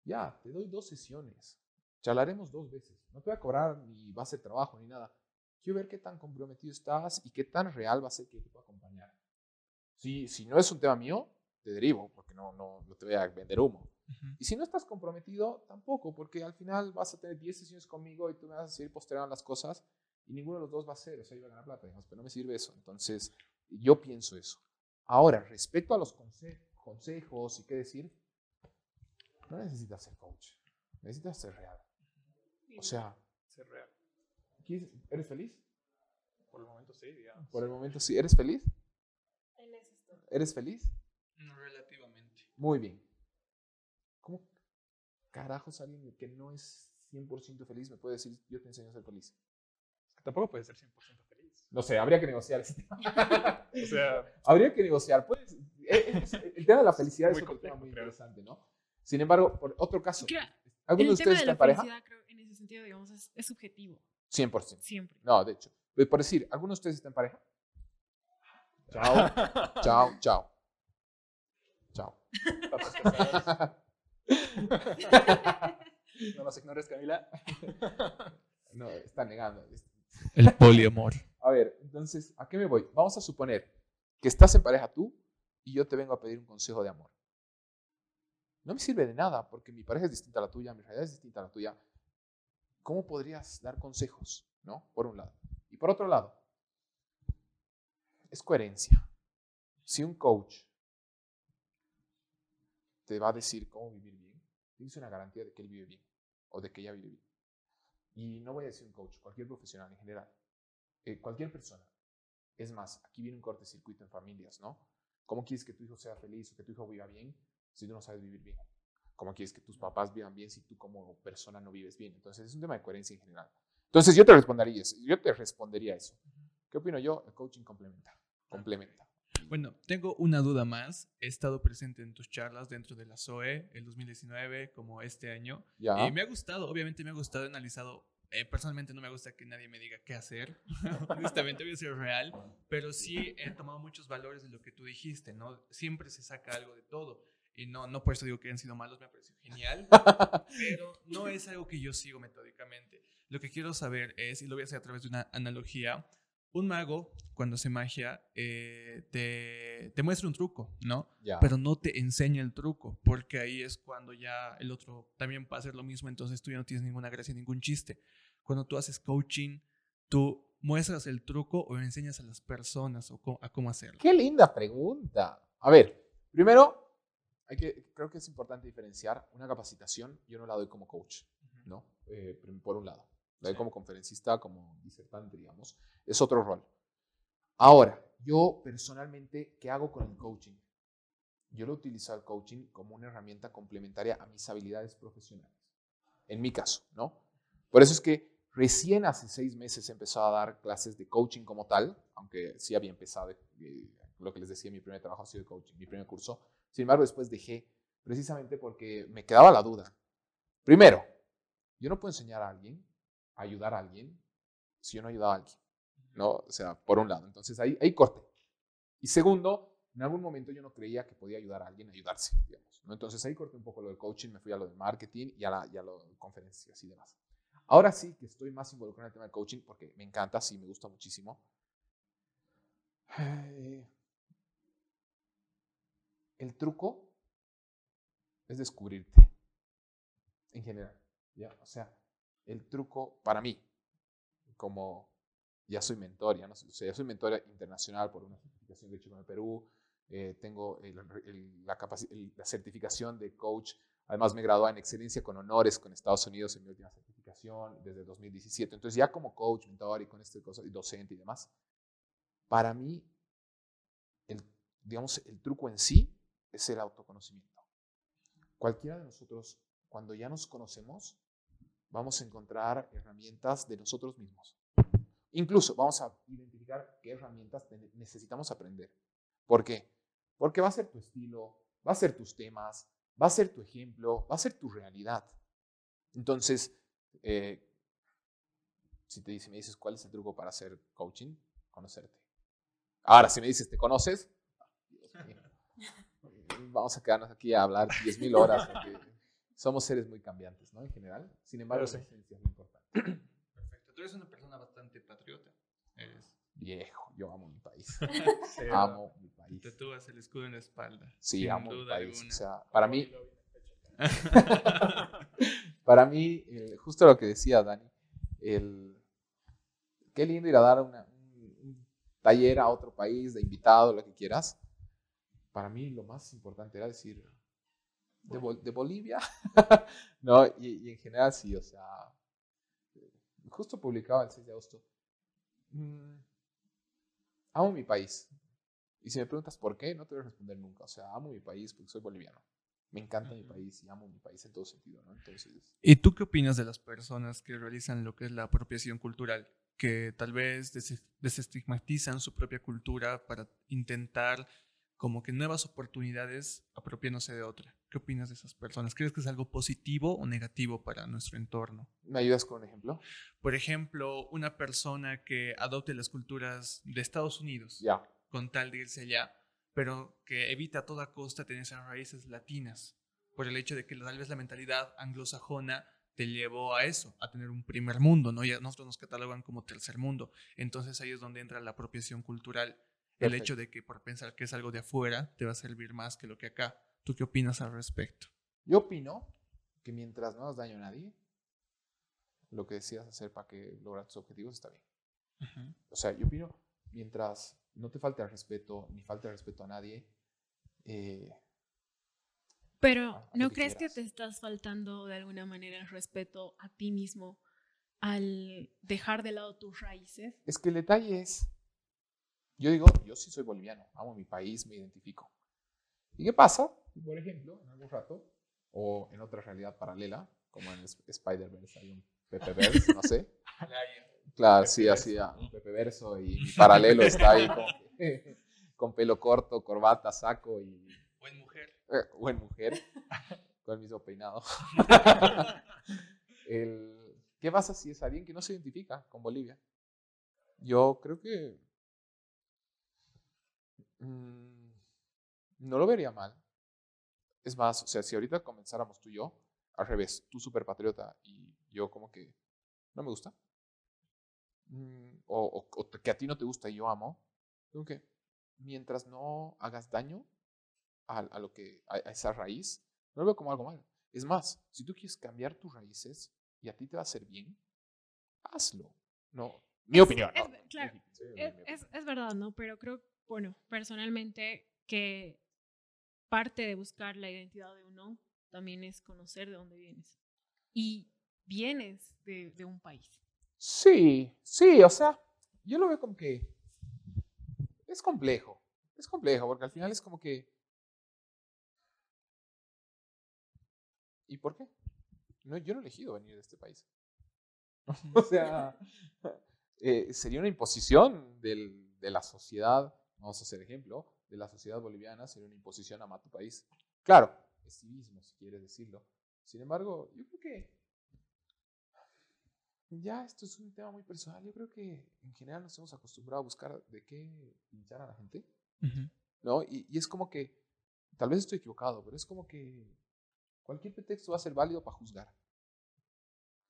ya, te doy dos sesiones. Charlaremos dos veces. No te voy a cobrar ni base de trabajo ni nada. Quiero ver qué tan comprometido estás y qué tan real va a ser que te pueda acompañar. Si, si no es un tema mío, te derivo, porque no, no, no te voy a vender humo. Y si no estás comprometido, tampoco, porque al final vas a tener 10 sesiones conmigo y tú me vas a seguir postergando las cosas y ninguno de los dos va a ser, o sea, yo voy a ganar plata, digamos, pero no me sirve eso. Entonces, yo pienso eso. Ahora, respecto a los conse- consejos y qué decir, no necesitas ser coach, necesitas ser real. O sea, Ser real. ¿quieres- ¿eres feliz? Por el momento sí, digamos. Por el momento sí, ¿eres feliz? En eso estoy. ¿Eres feliz? No, relativamente. Muy bien. ¿Cómo carajos alguien que no es 100% feliz me puede decir yo te enseño a ser feliz? Tampoco puedes ser 100% feliz. No sé, habría que negociar. O sea, habría que negociar. Puedes- eh, es- el tema de la felicidad es otro tema muy creo. interesante, ¿no? Sin embargo, por otro caso, Creo- ¿alguno de el tema ustedes de está la en pareja? felicidad, creo, en ese sentido, digamos, es, es subjetivo, 100%. siempre. No, de hecho. Por decir, ¿alguno de ustedes está en pareja? Chao, chao, chao. Chao. No nos ignores, Camila. No, está negando. El poliamor. A ver, entonces, ¿a qué me voy? Vamos a suponer que estás en pareja tú y yo te vengo a pedir un consejo de amor. No me sirve de nada porque mi pareja es distinta a la tuya, mi realidad es distinta a la tuya. ¿Cómo podrías dar consejos? ¿No? Por un lado. Y por otro lado, es coherencia. Si un coach te va a decir cómo vivir bien, tienes una garantía de que él vive bien o de que ella vive bien. Y no voy a decir un coach, cualquier profesional en general eh, cualquier persona. Es más, aquí viene un cortocircuito en familias, ¿no? ¿Cómo quieres que tu hijo sea feliz o que tu hijo viva bien? si tú no sabes vivir bien? ¿Cómo quieres que tus papás vivan bien si tú como persona no vives bien? Entonces es un tema de coherencia en general. Entonces yo te respondería eso. Yo te respondería eso. ¿Qué opino yo? El coaching complementa. Complementa. Bueno, tengo una duda más. He estado presente en tus charlas dentro de la SOE el 2019 como este año. Ya. Y me ha gustado, obviamente me ha gustado, he analizado. eh, personalmente no me gusta que nadie me diga qué hacer. Honestamente voy a ser real. Pero sí he tomado muchos valores de lo que tú dijiste, ¿no? Siempre se saca algo de todo. Y no, no por eso digo que han sido malos, me ha parecido genial. pero no es algo que yo sigo metódicamente. Lo que quiero saber es, y lo voy a hacer a través de una analogía, un mago, cuando hace magia, eh, te, te muestra un truco, ¿no? Pero no te enseña el truco, porque ahí es cuando ya el otro también va a hacer lo mismo, entonces tú ya no tienes ninguna gracia, ningún chiste. Cuando tú haces coaching, tú muestras el truco o enseñas a las personas o a cómo hacerlo. Qué linda pregunta. A ver, primero, hay que, creo que es importante diferenciar una capacitación. Yo no la doy como coach, ¿no? Eh, por un lado. Sí. como conferencista, como disertante, digamos. Es otro rol. Ahora, yo personalmente, ¿qué hago con el coaching? Yo lo utilizo el coaching como una herramienta complementaria a mis habilidades profesionales. En mi caso, ¿no? Por eso es que recién hace seis meses he empezado a dar clases de coaching como tal, aunque sí había empezado, eh, lo que les decía, mi primer trabajo ha sido de coaching, mi primer curso. Sin embargo, después dejé precisamente porque me quedaba la duda. Primero, yo no puedo enseñar a alguien, ayudar a alguien, si yo no he ayudado a alguien. ¿no? O sea, por un lado. Entonces ahí, ahí corté. Y segundo, en algún momento yo no creía que podía ayudar a alguien a ayudarse, digamos. ¿no? Entonces ahí corté un poco lo del coaching, me fui a lo del marketing y a, la, y a lo de conferencias y demás. Ahora sí que estoy más involucrado en el tema del coaching porque me encanta, sí, me gusta muchísimo. El truco es descubrirte en general. ¿ya? O sea, el truco para mí, como ya soy mentor, ya, no, o sea, ya soy mentor internacional por una certificación que he hecho con el Perú, eh, tengo el- el- la, el- la certificación de coach, además me gradué en excelencia con honores con Estados Unidos en mi última certificación desde 2017, entonces ya como coach, mentor y con este cosa, y docente y demás, para mí, el, digamos, el truco en sí es el autoconocimiento. Cualquiera de nosotros, cuando ya nos conocemos, vamos a encontrar herramientas de nosotros mismos. Incluso vamos a identificar qué herramientas necesitamos aprender. ¿Por qué? Porque va a ser tu estilo, va a ser tus temas, va a ser tu ejemplo, va a ser tu realidad. Entonces, eh, si te dice, me dices cuál es el truco para hacer coaching, conocerte. Ahora, si me dices, ¿te conoces? Dios mío. Vamos a quedarnos aquí a hablar 10.000 horas porque somos seres muy cambiantes, ¿no? En general. Sin embargo, sí. esencia es lo importante. Perfecto. Tú eres una persona bastante patriota. Eres. Viejo, yo amo mi país. Sí, Amo mi país. Tatúas el escudo en la espalda. Sí, amo mi país. alguna. O sea, para mí, para mí, eh, justo lo que decía Dani, el, qué lindo ir a dar una- un, un taller a otro país, de invitado, lo que quieras. Para mí lo más importante era decir, de, Bol- de Bolivia, ¿no? Y, y en general sí, o sea, justo publicaba el 6 de agosto, mm, amo mi país. Y si me preguntas por qué, no te voy a responder nunca. O sea, amo mi país porque soy boliviano. Me encanta mi Ujú. país y amo mi país en todo sentido, ¿no? Entonces, ¿Y tú qué opinas de las personas que realizan lo que es la apropiación cultural? Que tal vez des- desestigmatizan su propia cultura para intentar como que nuevas oportunidades apropiándose de otra. ¿Qué opinas de esas personas? ¿Crees que es algo positivo o negativo para nuestro entorno? ¿me ayudas con un ejemplo? Por ejemplo, una persona que adopte las culturas de Estados Unidos Ya. con tal de irse allá, pero que evita a toda costa tener esas raíces latinas, por el hecho de que tal vez la mentalidad anglosajona te llevó a eso, a tener un primer mundo, ¿no? Ya nosotros nos catalogan como tercer mundo. Entonces ahí es donde entra la apropiación cultural. El hecho de que por pensar que es algo de afuera te va a servir más que lo que acá. ¿Tú qué opinas al respecto? Yo opino que mientras no hagas daño a nadie, lo que decidas hacer para que lograr tus objetivos está bien. O sea, yo opino, mientras no te falte el respeto, ni falte el respeto a nadie, eh, Pero, ¿no que crees que te estás faltando de alguna manera el respeto a ti mismo al dejar de lado tus raíces? es que el detalle es, yo digo, yo sí soy boliviano, amo mi país, me identifico. ¿Y qué pasa? Por ejemplo, en algún rato, o en otra realidad paralela, como en Sp- Spider-Verse hay un Pepe Verse, no sé. Claro, sí, así, ah, un Pepe Verso y mi paralelo está ahí con, con pelo corto, corbata, saco y O en mujer. eh, o en mujer, con el mismo peinado. El- ¿Qué pasa si es alguien que no se identifica con Bolivia? Yo creo que mm, no lo vería mal. Es más, o sea, si ahorita comenzáramos tú y yo, al revés, tú súper patriota y yo como que no me gusta, mm, o, o- o que a ti no te gusta y yo amo, creo que mientras no hagas daño a, a lo que, a, a esa raíz, no lo veo como algo malo. Es más, si tú quieres cambiar tus raíces y a ti te va a hacer bien, hazlo. No, mi Es- opinión. es- ¿no? claro, Sí, Es, mi es, es verdad, ¿no? Pero creo, bueno, personalmente que parte de buscar la identidad de uno también es conocer de dónde vienes. Y vienes de, de un país. Sí, sí, o sea, yo lo veo como que es complejo, es complejo, porque al final es como que... ¿Y por qué? No, yo no he elegido venir de este país. o sea, eh, sería una imposición del- de la sociedad, vamos a hacer ejemplo, de la sociedad boliviana, sería una imposición a tu país. Claro, es civismo, si quieres decirlo. Sin embargo, yo creo que ya esto es un tema muy personal. Yo creo que en general nos hemos acostumbrado a buscar de qué pinchar a la gente, ¿no? Y, y es como que, tal vez estoy equivocado, pero es como que cualquier pretexto va a ser válido para juzgar.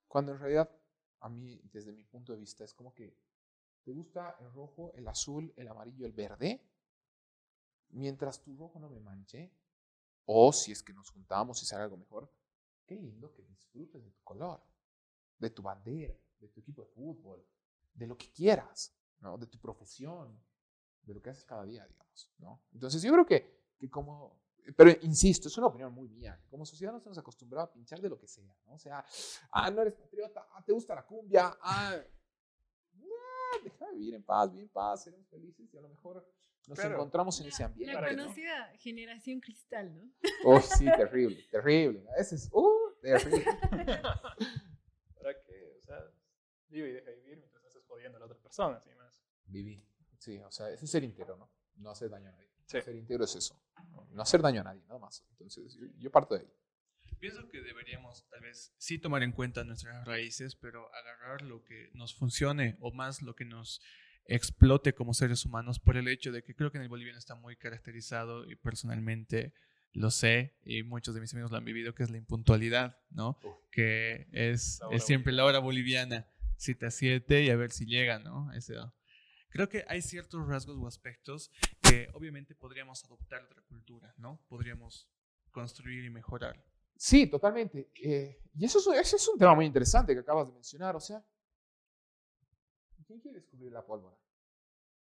Cuando en realidad, a mí, desde mi punto de vista, es como que te gusta el rojo, el azul, el amarillo, el verde, mientras tu rojo no me manche, o si es que nos juntamos y sale algo mejor, qué lindo que disfrutes de tu color, de tu bandera, de tu equipo de fútbol, de lo que quieras, ¿no? de tu profesión, de lo que haces cada día, digamos. ¿no? Entonces yo creo que, que como, pero insisto, es una opinión muy mía, que como sociedad nos hemos acostumbrado a pinchar de lo que sea, ¿no? O sea, ah, no eres patriota, ah, te gusta la cumbia, ah, ah, deja de vivir en paz, vive en paz, seremos felices y a lo mejor nos Claro. encontramos en ese ambiente. La que ¿no? conocida generación cristal, ¿no? Oh, sí, terrible, terrible. Ese es, uh, terrible. Para que, o sea, vive y deja vivir mientras no estés jodiendo a la otra persona, así más. Viví. Sí, o sea, eso es ser íntegro, ¿no? No hacer daño a nadie. Sí. Ser íntegro es eso. No, No hacer daño a nadie, nada más. Entonces, yo, yo parto de ahí. Pienso que deberíamos tal vez sí tomar en cuenta nuestras raíces, pero agarrar lo que nos funcione o más lo que nos explote como seres humanos por el hecho de que creo que en el boliviano está muy caracterizado y personalmente lo sé y muchos de mis amigos lo han vivido, que es la impuntualidad, ¿no? Uf. Que es, La es siempre la hora boliviana, cita 7 y a ver si llega, ¿no? Ese, Creo que hay ciertos rasgos o aspectos que obviamente podríamos adoptar de otra cultura, ¿no? Podríamos construir y mejorar. Sí, totalmente. Eh, y eso es, ese es un tema muy interesante que acabas de mencionar. O sea, ¿quién quiere descubrir la pólvora?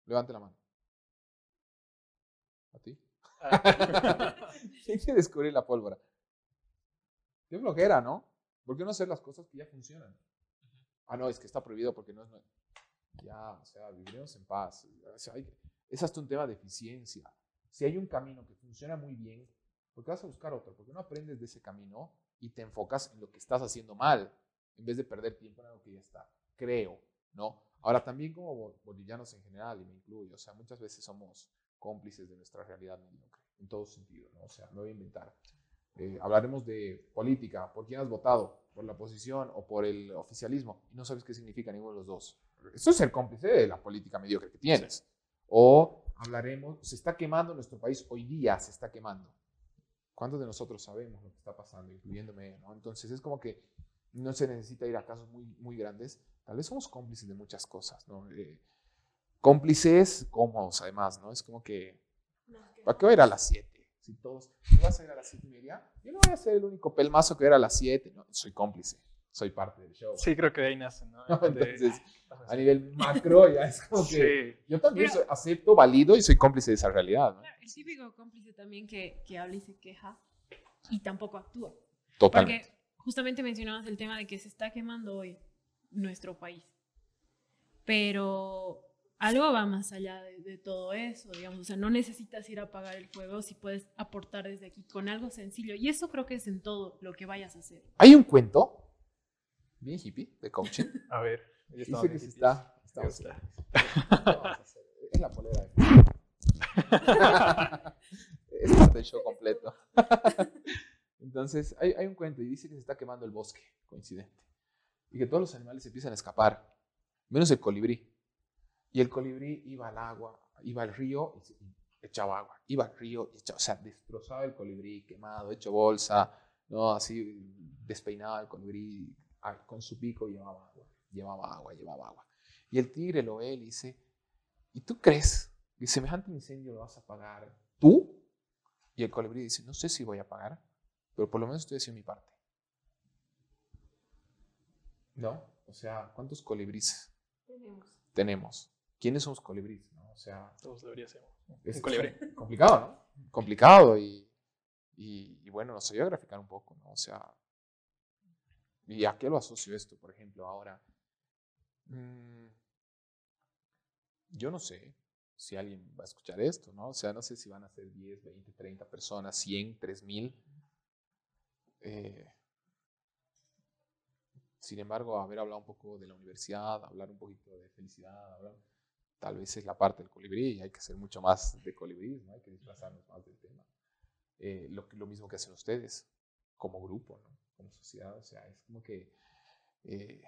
Levante la mano. ¿A ti? ¿Quién quiere descubrir la pólvora? Qué flojera, ¿no? ¿Por qué no hacer las cosas que ya funcionan? Ah, no, es que está prohibido porque no es... Ya, o sea, viviremos en paz. O sea, hay- es hasta un tema de eficiencia. Si hay un camino que funciona muy bien, ¿por qué vas a buscar otro? Porque no aprendes de ese camino y te enfocas en lo que estás haciendo mal, en vez de perder tiempo en algo que ya está. Creo, ¿no? Ahora, también como bo- bolivianos en general, y me incluyo, o sea, muchas veces somos cómplices de nuestra realidad mediocre, en todo sentido, ¿no? O sea, no voy a inventar. Eh, hablaremos de política, ¿por quién has votado? ¿Por la oposición o por el oficialismo? Y no sabes qué significa ninguno de los dos. Eso es ser cómplice de la política mediocre que tienes. O hablaremos, se está quemando nuestro país, hoy día se está quemando. ¿Cuántos de nosotros sabemos lo que está pasando, incluyéndome? ¿no? Entonces es como que no se necesita ir a casos muy, muy grandes. Tal vez somos cómplices de muchas cosas, ¿no? Eh, cómplices cómodos, además, ¿no? Es como que, ¿para qué voy a ir a las 7? Si todos, ¿tú vas a ir a las 7 y media? Yo no voy a ser el único pelmazo que va a ir a las 7, ¿no? Soy cómplice, soy parte del show. Sí, creo que de ahí nacen, ¿no? ¿no? Entonces, a nivel macro ya es como que sí, yo también Pero- soy- acepto, valido y soy cómplice de esa realidad, ¿no? El típico cómplice también que, que habla y se queja y tampoco actúa. Totalmente. Porque justamente mencionabas el tema de que se está quemando hoy nuestro país. Pero algo va más allá de, de todo eso, digamos. O sea, no necesitas ir a apagar el fuego si puedes aportar desde aquí con algo sencillo. Y eso creo que es en todo lo que vayas a hacer. Hay un cuento, bien hippie, de coaching. A ver. Dice estamos que está. Estamos- gusta. vamos a hacer- Es la polera de. es parte del show completo. Entonces, hay, hay un cuento y dice que se está quemando el bosque, coincidente. Y que todos los animales empiezan a escapar, menos el colibrí. Y el colibrí iba al agua, iba al río y, echaba agua. Iba al río y echaba, o sea, destrozaba el colibrí, quemado, hecho bolsa, ¿no? Así despeinaba el colibrí con su pico llevaba agua, llevaba agua, llevaba agua. Y el tigre lo ve y dice, ¿y tú crees que semejante incendio lo vas a pagar tú? Y el colibrí dice, no sé si voy a pagar, pero por lo menos estoy haciendo mi parte. ¿No? O sea, ¿cuántos colibríes Tenemos. tenemos? ¿Quiénes somos colibríes? ¿no? O sea, Todos debería ser. es Un colibrí. complicado, ¿no? Complicado y, y, y bueno, nos ayuda a graficar un poco, ¿no? O sea, ¿y a qué lo asocio esto, por ejemplo, ahora? Mm, yo no sé si alguien va a escuchar esto, ¿no? O sea, no sé si van a ser 10, 20, 30 personas, 100, 3000. Eh, sin embargo, haber hablado un poco de la universidad, hablar un poquito de felicidad, hablar, tal vez es la parte del colibrí y hay que hacer mucho más de colibrí, ¿no? hay que disfrazarnos más del tema. Eh, lo, lo mismo que hacen ustedes como grupo, ¿no? como sociedad, o sea, es como que, eh,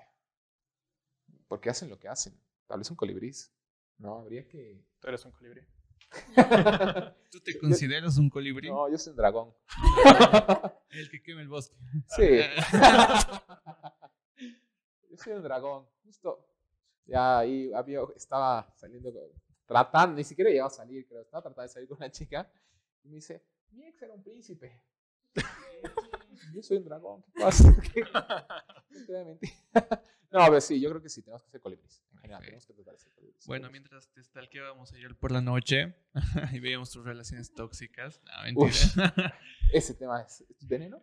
¿por qué hacen lo que hacen? Tal vez son colibrís, ¿no? Habría que... Tú eres un colibrí. ¿Tú te consideras un colibrí? No, yo soy un dragón. El que quema el bosque. Sí. Soy un dragón. Justo. Ya ahí había, estaba saliendo, tratando, ni siquiera llegaba a salir, creo. Estaba tratando de salir con una chica. Y me dice, mi ex era un príncipe. Yo soy un dragón. ¿Qué pasa? ¿Qué? No ver, sí, yo creo que sí, tenemos que ser general, tenemos que tratar de ser colibríes. Bueno, mientras te stalkeábamos ayer por la noche y veíamos tus relaciones tóxicas. No, mentira. Ese tema ¿es veneno.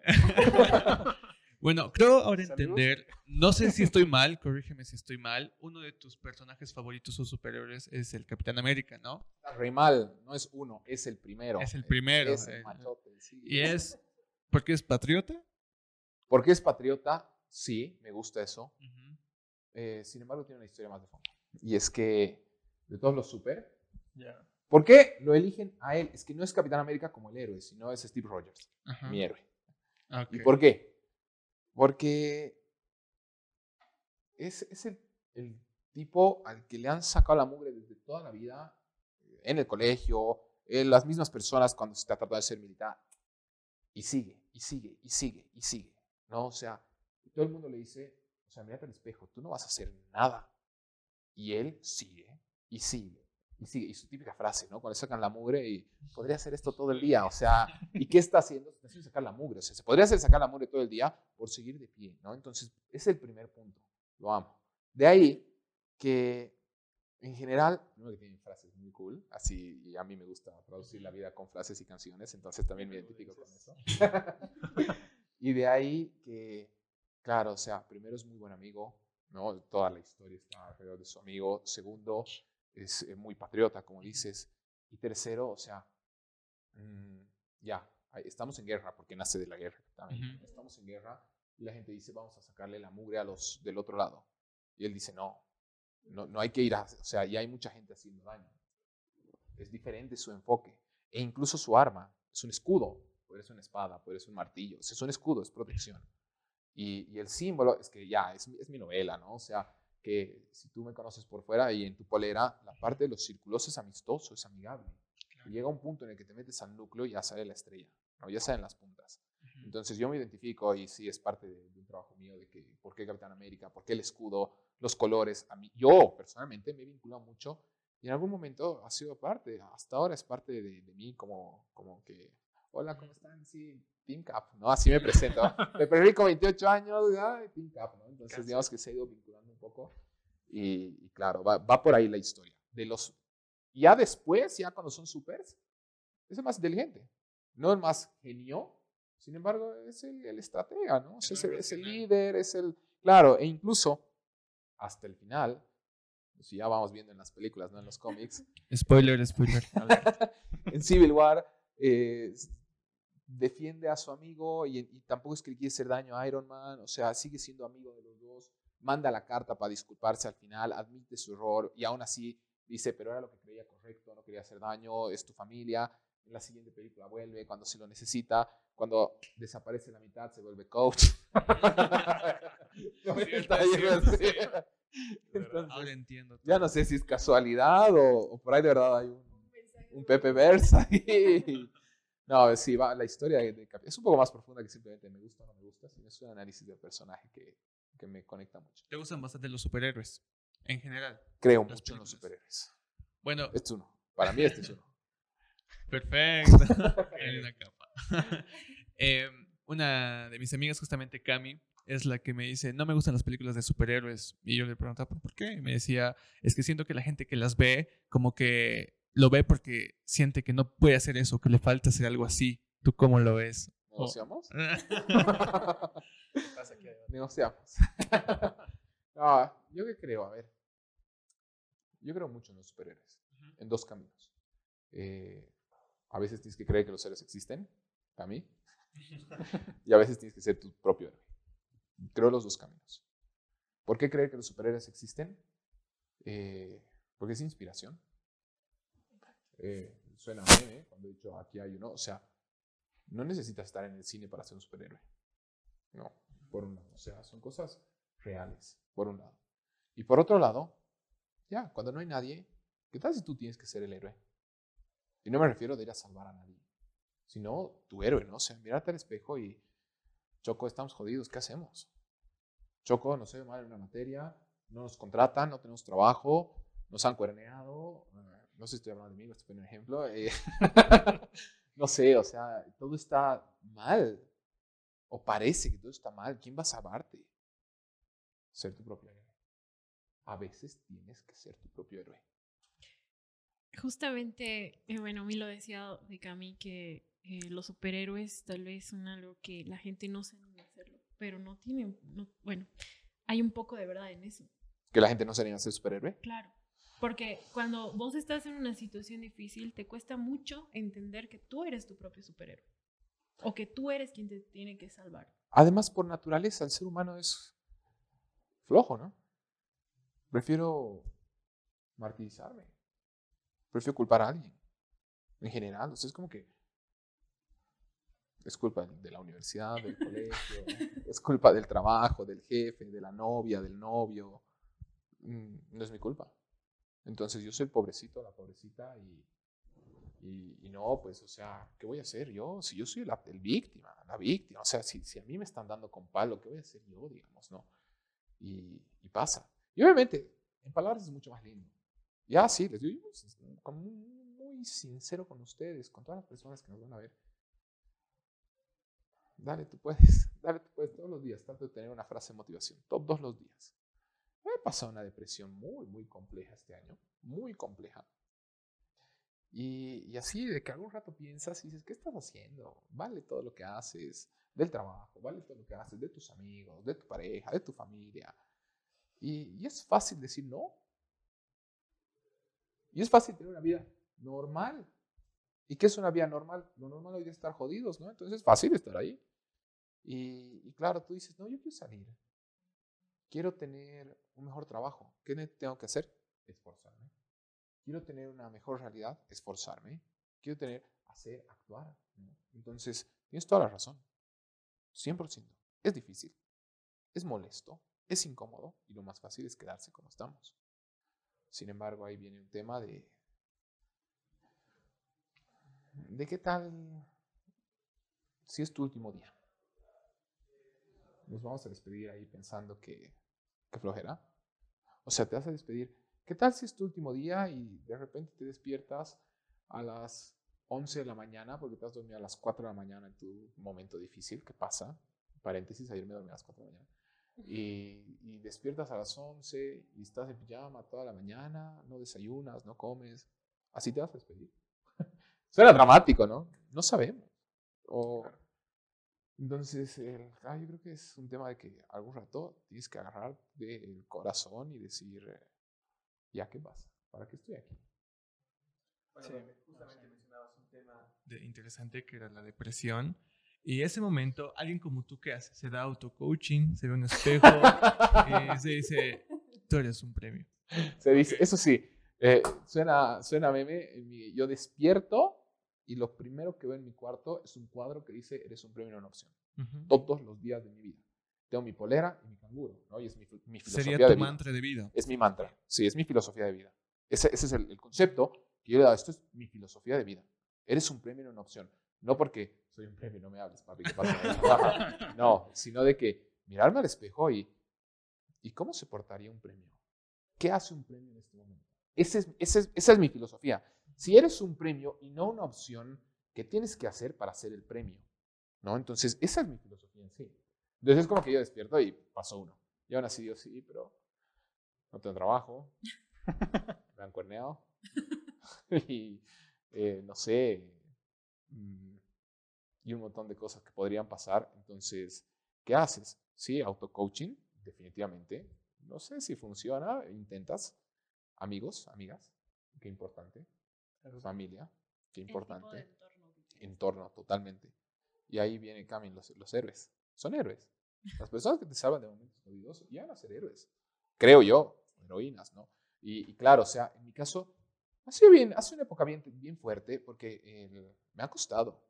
Bueno, creo ahora entender, no sé si estoy mal, corrígeme si estoy mal, uno de tus personajes favoritos o superiores es el Capitán América, ¿no? Re mal, no es uno, es el primero. Es el primero, Es el eh. machote, sí. Y es, porque es patriota. Porque es patriota, sí, me gusta eso. Eh, sin embargo, tiene una historia más de fondo. Y es que de todos los super. ¿por qué lo eligen a él? Es que no es Capitán América como el héroe, sino es Steve Rogers, Ajá. mi héroe. Ok. ¿Y por qué? Porque es, el, tipo al que le han sacado la mugre desde toda la vida, eh, en el colegio, en las mismas personas cuando se tratando de ser militar. Y sigue, y sigue, y sigue, y sigue. ¿no? O sea, todo el mundo le dice, o sea, mírate al espejo, tú no vas a hacer nada. Y él sigue, y sigue, y sigue. Y su típica frase, ¿no? Cuando sacan la mugre y podría hacer esto todo el día, o sea, ¿y qué está haciendo? Está haciendo sacar la mugre, o sea, se podría hacer sacar la mugre todo el día por seguir de pie, ¿no? Entonces, es el primer punto, lo amo. De ahí que, en general, primero que tienen frases muy cool, así, y a mí me gusta traducir la vida con frases y canciones, entonces también me identifico con eso. y de ahí que, claro, o sea, primero es muy buen amigo, ¿no? Toda la historia está alrededor de su amigo. Segundo, es eh, muy patriota, como dices. Y tercero, o sea, mm, ya, estamos en guerra, porque nace de la guerra. también. Estamos en guerra y la gente dice, vamos a sacarle la mugre a los del otro lado. Y él dice, no, no, no hay que ir a, o sea, ya hay mucha gente haciendo daño. Es diferente su enfoque. E incluso su arma es un escudo, puede ser una espada, puede ser un martillo. O sea, es un escudo, es protección. Y, y el símbolo es que ya, es, es mi novela, ¿no? O sea, que si tú me conoces por fuera y en tu polera, la parte de los círculos es amistoso, es amigable. Y llega un punto en el que te metes al núcleo y ya sale la estrella, ¿no? ya salen las puntas. Entonces yo me identifico y sí es parte de, de un trabajo mío de que por qué Capitán América, por qué el escudo, los colores. A mí, yo personalmente me he vinculado mucho y en algún momento ha sido parte, hasta ahora es parte de, de mí como, como que, hola, ¿cómo están? Sí, Team Cap, ¿no? Así me presento. me con 28 años, ay, Team Cap, ¿no? Entonces Casi. digamos que se ha ido vinculando un poco y, y claro, va, va por ahí la historia. De los, ya después, ya cuando son supers, es el más inteligente, no el más genio, sin embargo, es el, el estratega, ¿no? O sea, es, el, es el líder, es el... Claro, e incluso hasta el final, Si ya vamos viendo en las películas, no en los cómics. Spoiler, spoiler. en Civil War eh, defiende a su amigo y, y tampoco es que le quiere hacer daño a Iron Man, o sea, sigue siendo amigo de los dos, manda la carta para disculparse al final, admite su error y aún así dice, pero era lo que creía correcto, no quería hacer daño, es tu familia. En la siguiente película vuelve cuando se lo necesita, cuando desaparece la mitad se vuelve coach. Ahora entiendo. Ya no sé si es casualidad o, por ahí de verdad hay un, un Pepe Versa ahí. No, sí, va, la historia de, es un poco más profunda que simplemente me gusta o no me gusta, sino es un análisis del personaje que, que me conecta mucho. ¿Te gustan bastante los superhéroes? En general. Creo mucho en los superhéroes. Bueno. Este es uno. Para mí este es uno. Perfecto. en una capa. Em, una de mis amigas, justamente Cami, es la que me dice, no me gustan las películas de superhéroes. Y yo le preguntaba, ¿por qué? Y me decía, es que siento que la gente que las ve, como que lo ve porque siente que no puede hacer eso, que le falta hacer algo así. ¿Tú cómo lo ves? ¿Negociamos? Negociamos. no, yo qué creo, a ver. Yo creo mucho en los superhéroes, en dos caminos. Eh, a veces tienes que creer que los héroes existen, a mí, y a veces tienes que ser tu propio héroe. Creo los dos caminos. ¿Por qué creer que los superhéroes existen? Eh, porque es inspiración. Eh, suena a meme cuando he dicho aquí hay uno. O sea, no necesitas estar en el cine para ser un superhéroe. No, por un lado. O sea, son cosas reales, por un lado. Y por otro lado, ya, cuando no hay nadie, ¿qué tal si tú tienes que ser el héroe? Y no me refiero de ir a salvar a nadie, sino tu héroe, ¿no? O sea, mirarte al espejo y, Choco, estamos jodidos, ¿qué hacemos? Choco, no sé, mal en una materia, no nos contratan, no tenemos trabajo, nos han cuerneado, eh, no sé si estoy hablando de mí, estoy poniendo un ejemplo, eh, no sé, o sea, todo está mal, o parece que todo está mal, ¿quién va a salvarte? Ser tu propio héroe. A veces tienes que ser tu propio héroe. Justamente, eh, bueno, a mí lo decía de Cami que eh, los superhéroes tal vez son algo que la gente no se anima a hacerlo, pero no tienen, bueno, hay un poco de verdad en eso. ¿Que la gente no se anima a ser superhéroe? Claro, porque cuando vos estás en una situación difícil, te cuesta mucho entender que tú eres tu propio superhéroe o que tú eres quien te tiene que salvar. Además, por naturaleza, el ser humano es flojo, ¿no? Prefiero martirizarme. Prefiero culpar a alguien. En general, o sea, es como que es culpa de la universidad, del colegio, es culpa del trabajo, del jefe, de la novia, del novio. Mm, no es mi culpa. Entonces yo soy el pobrecito, la pobrecita y, y, no, pues, o sea, ¿qué voy a hacer yo? Si yo soy la, el víctima, la víctima, o sea, si, si a mí me están dando con palo, ¿qué voy a hacer yo, digamos, no? Y, y pasa. Y obviamente, en palabras es mucho más lindo. Ya sí, les digo, como muy sincero con ustedes, con todas las personas que nos van a ver. Dale, tú puedes, dale, tú puedes todos los días. Trato de tener una frase de motivación, todos los días. He pasado una depresión muy, muy compleja este año, muy compleja. Y, y, así, de que algún rato piensas y dices, ¿qué estás haciendo? Vale todo lo que haces del trabajo, vale todo lo que haces de tus amigos, de tu pareja, de tu familia. Y, y es fácil decir no. Y es fácil tener una vida normal. ¿Y qué es una vida normal? Lo normal hoy es estar jodidos, ¿no? Entonces es fácil estar ahí. Y, y, claro, tú dices, no, yo quiero salir. Quiero tener un mejor trabajo. ¿Qué tengo que hacer? Esforzarme. Quiero tener una mejor realidad. Esforzarme. Quiero tener, hacer, actuar. Entonces, tienes toda la razón. 100%. Es difícil. Es molesto. Es incómodo. Y lo más fácil es quedarse como estamos. Sin embargo, ahí viene un tema de... ¿De qué tal si es tu último día? nos vamos a despedir ahí pensando que, que flojera. O sea, te vas a despedir. ¿Qué tal si es tu último día y de repente te despiertas a las 11 de la mañana porque te has dormido a las 4 de la mañana en tu momento difícil? ¿Qué pasa? Paréntesis, ayer me dormí a las 4 de la mañana. Y, y, despiertas a las 11 y estás en pijama toda la mañana, no desayunas, no comes. Así te vas a despedir. Suena dramático, ¿no? No sabemos. O, entonces, ah, yo creo que es un tema de que algún rato tienes que agarrar del corazón y decir, ¿Ya qué pasa? ¿Para qué estoy aquí? Sí. Justamente mencionabas un tema de interesante que era la depresión. Y ese momento, alguien como tú, ¿qué hace? Se da auto-coaching, se ve un espejo, y se dice, tú eres un premio. Se dice, eso sí, eh, suena, suena meme. yo despierto y lo primero que veo en mi cuarto es un cuadro que dice, eres un premio, no una opción. Ujú. Todos los días de mi vida. Tengo mi polera y mi canguro, ¿no? Y es mi, mi filosofía Sería de tu vida. mantra de vida. Es mi mantra. Sí, es mi filosofía de vida. Ese, ese es el, el concepto que yo le he dado. Esto es mi filosofía de vida. Eres un premio, no una opción. No porque soy un premio, no me hables, papi, ¿qué pasa? No, sino de que mirarme al espejo y, ¿y cómo se portaría un premio? ¿Qué hace un premio en este momento? Ese es- ese es- esa es mi filosofía. Si eres un premio y no una opción, ¿qué tienes que hacer para ser el premio? ¿No? Entonces, esa es mi filosofía en sí. Entonces es como que yo despierto y pasó uno. Y aún así Dios, sí, pero no tengo trabajo, me han cuerneado y eh, no sé, mm, y un montón de cosas que podrían pasar. Entonces, ¿qué haces? Sí, auto-coaching, definitivamente. No sé si funciona, intentas. Amigos, amigas, qué importante. Familia, qué El tipo de importante. entorno. Entorno, totalmente. Y ahí vienen, Camin, los, los héroes. Son héroes. Las personas que te salvan de momentos jodidos llegan a ser héroes. Creo yo, heroínas, ¿no? Y, y claro, o sea, en mi caso, ha sido bien, ha sido una época bien, bien fuerte porque el- me ha costado.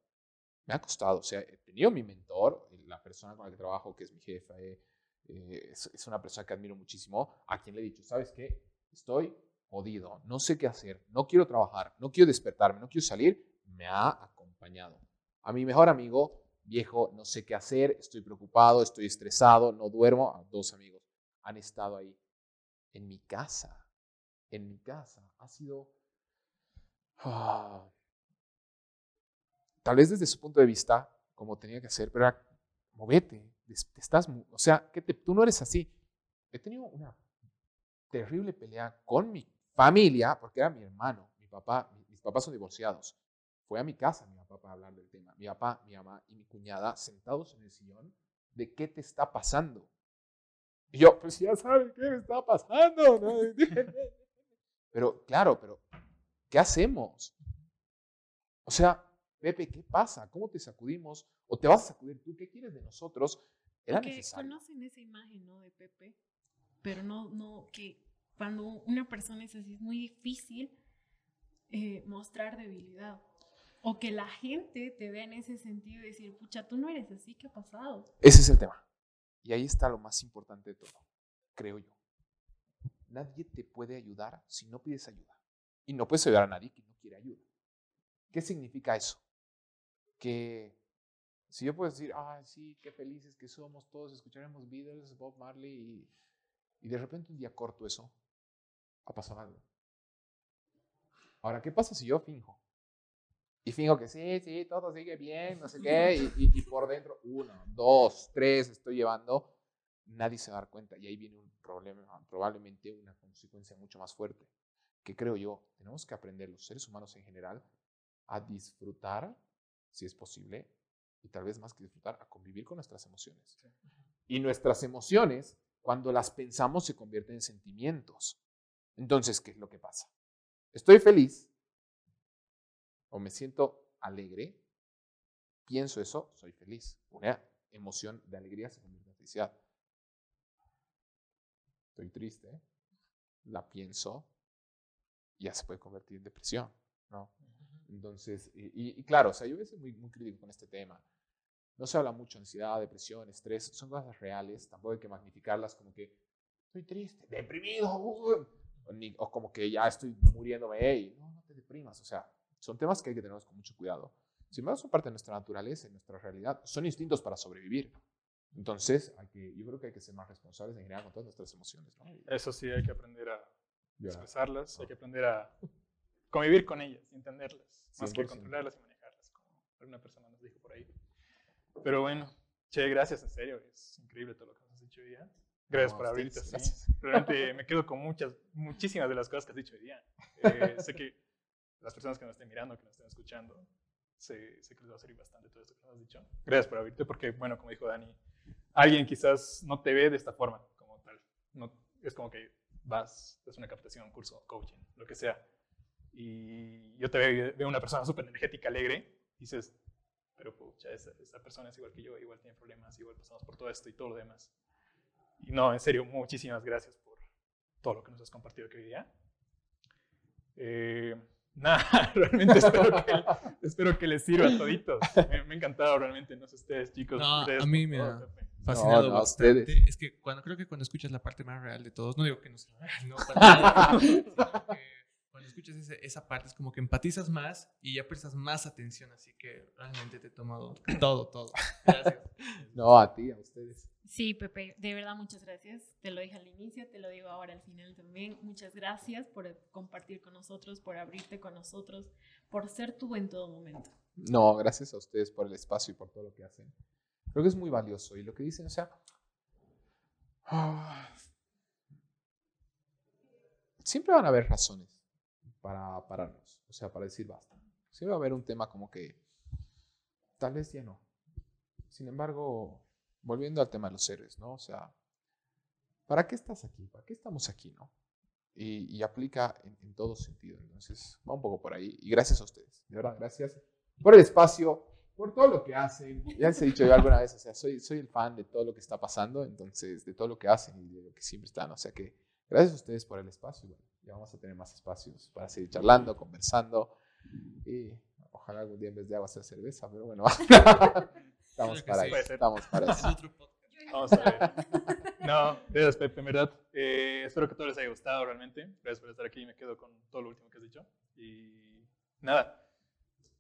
Me ha costado. O sea, he tenido mi mentor, la persona con la que trabajo, que es mi jefa, eh, eh, es, es una persona que admiro muchísimo, a quien le he dicho, ¿sabes qué? Estoy jodido, no sé qué hacer, no quiero trabajar, no quiero despertarme, no quiero salir. Me ha acompañado. A mi mejor amigo, viejo, no sé qué hacer, estoy preocupado, estoy estresado, no duermo. A dos amigos han estado ahí. En mi casa, en mi casa, ha sido... ah, tal vez desde su punto de vista, como tenía que ser, pero era, movete, estás, o sea, que te- tú no eres así. He tenido una terrible pelea con mi familia, porque era mi hermano, mi papá, mi- mis papás son divorciados. Fue a mi casa mi papá para hablar del tema. Mi papá, mi mamá y mi cuñada sentados en el sillón, ¿de qué te está pasando? Y yo, pues ya sabes qué me está pasando. ¿no? Pero claro, pero ¿qué hacemos? O sea, Pepe, ¿qué pasa? ¿Cómo te sacudimos? ¿O te vas a sacudir tú? ¿Qué quieres de nosotros? Era Porque necesario. conocen esa imagen, ¿no? De Pepe. Pero no, no, que cuando una persona es así es muy difícil eh, mostrar debilidad. O que la gente te vea en ese sentido y decir, pucha, tú no eres así, ¿qué ha pasado? Ese es el tema. Y ahí está lo más importante de todo, creo yo. Nadie te puede ayudar si no pides ayuda. Y no puedes ayudar a nadie que no quiere ayuda. ¿Qué significa eso? Que si yo puedo decir, ay, sí, qué felices que somos todos, escucharemos Beatles, Bob Marley, y, y de repente un día corto eso, ha pasado algo. Ahora, ¿qué pasa si yo finjo? Y finjo que sí, sí, todo sigue bien, no sé qué, y, y- y por dentro, uno, dos, tres, estoy llevando, nadie se va a dar cuenta. Y ahí viene un problema, probablemente una consecuencia mucho más fuerte, que creo yo, tenemos que aprender los seres humanos en general a disfrutar, si es posible, y tal vez más que disfrutar, a convivir con nuestras emociones. Y nuestras emociones, cuando las pensamos, se convierten en sentimientos. Entonces, ¿qué es lo que pasa? Estoy feliz o me siento alegre, pienso eso, soy feliz. Una emoción de alegría se convierte en felicidad. Estoy triste, la pienso, ya se puede convertir en depresión, ¿no? Entonces, y claro, o sea, yo a veces muy, muy crítico con este tema. No se habla mucho de ansiedad, depresión, estrés, son cosas reales, tampoco hay que magnificarlas como que estoy triste, deprimido, uh, o, ni- o como que ya estoy muriéndome, y no, no te deprimas, o sea, son temas que hay que tenerlos con mucho cuidado. Sin embargo, son parte de nuestra naturaleza, de nuestra realidad, son instintos para sobrevivir. Entonces, hay que, yo creo que hay que ser más responsables en general con todas nuestras emociones. ¿no? Eso sí, hay que aprender a expresarlas, hay que aprender a convivir con ellas y entenderlas, más que 100%. controlarlas y manejarlas, como alguna persona nos dijo por ahí. Pero bueno, che, gracias, en serio, es increíble todo lo que has dicho hoy día. Gracias por abrirte gracias. Realmente me quedo con muchas, muchísimas de las cosas que has dicho hoy día. Eh, sé que las personas que nos estén mirando, que nos estén escuchando, sé, sé que les va a servir bastante todo esto que nos has dicho. Gracias por abrirte, porque, bueno, como dijo Dani, alguien quizás no te ve de esta forma, como tal. No, es como que vas, es una captación, un curso, coaching, lo que sea. Y yo te veo, veo una persona súper energética, alegre, y dices, pero pucha, esa, esa, persona es igual que yo, igual tiene problemas, igual pasamos por todo esto y todo lo demás. Y no, en serio, muchísimas gracias por todo lo que nos has compartido hoy día. Eh, nada, realmente espero que, espero que les sirva a toditos. Me, me, ha encantado realmente, no sé ustedes, chicos. No, ustedes, a mí me ha fascinado no, no, bastante. ustedes. Es que cuando creo que cuando escuchas la parte más real de todos, no digo que no sea real, no, para nada, cuando escuchas ese, esa parte es como que empatizas más y ya prestas más atención, así que realmente te he tomado todo, todo. Gracias. No, a ti, a ustedes. Sí, Pepe, de verdad muchas gracias. Te lo dije al inicio, te lo digo ahora al final también. Muchas gracias por compartir con nosotros, por abrirte con nosotros, por ser tú en todo momento. No, gracias a ustedes por el espacio y por todo lo que hacen. Creo que es muy valioso. Y lo que dicen, o sea, ah, siempre van a haber razones para pararnos, o sea, para decir basta. Siempre va a haber un tema como que tal vez ya no. Sin embargo, volviendo al tema de los héroes, ¿no? O sea, ¿para qué estás aquí? ¿Para qué estamos aquí, no? Y, y aplica en, en, todo sentido. Entonces, va un poco por ahí. Y gracias a ustedes, de verdad, gracias por el espacio, por todo lo que hacen. Ya les he dicho yo alguna vez, o sea, soy, soy el fan de todo lo que está pasando, entonces, de todo lo que hacen y de lo que siempre están. O sea que, gracias a ustedes por el espacio. Bueno, ya vamos a tener más espacios para seguir charlando, conversando. Y ojalá algún día en vez de agua sea cerveza, pero bueno. Estamos para sí. eso. Estamos para Es eso. Vamos a ver. No, gracias Pepe, en verdad. Eh, espero que todo les haya gustado realmente. Gracias por estar aquí. Me quedo con todo lo último que has dicho. Y nada,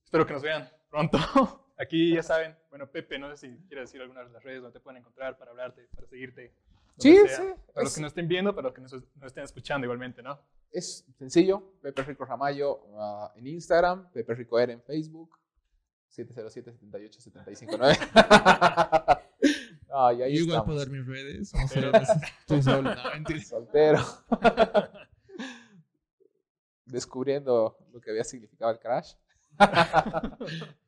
espero que nos vean pronto. Aquí ya saben, bueno, Pepe, no sé si quieres decir algunas de las redes donde te pueden encontrar para hablarte, para seguirte. Sí, sea. sí, Para los es- que no estén viendo, para los que nos, nos estén escuchando igualmente, ¿no? Es sencillo, Pepe Rico Ramayo ah, en Instagram, Pepe Rico R en Facebook, 707-78-759. ah, y ahí Yo igual estamos. puedo dar mis redes. Vamos a ver, estoy solo. No. Soltero. Descubriendo lo que había significado el crash.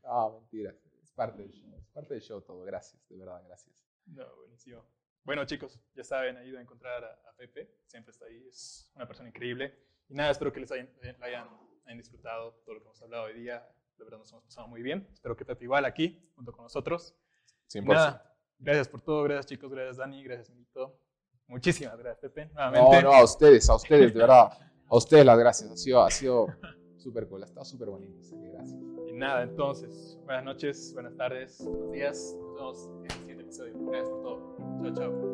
no, mentira. Es parte del show. Es parte del show todo. Gracias, de verdad, gracias. No, buenísimo. Bueno, chicos, ya saben, ayuda a encontrar a, a Pepe. Siempre está ahí, es una persona increíble. Y nada, espero que les hayan, eh, hayan, hayan disfrutado todo lo que hemos hablado hoy día. De verdad nos hemos pasado muy bien. Espero que Pepe igual aquí, junto con nosotros. Y 100%. nada, gracias por todo. Gracias, chicos. Gracias, Dani. Gracias, Milito. Muchísimas gracias, Pepe. No, Nuevamente. no, a ustedes, a ustedes, de verdad. A ustedes las gracias. Ha sido, ha sido súper cool. Ha estado súper bonito. así que gracias. Y nada, entonces, buenas noches, buenas tardes, buenos días. Nos vemos en el siguiente episodio. Gracias por todo. Chao, chao.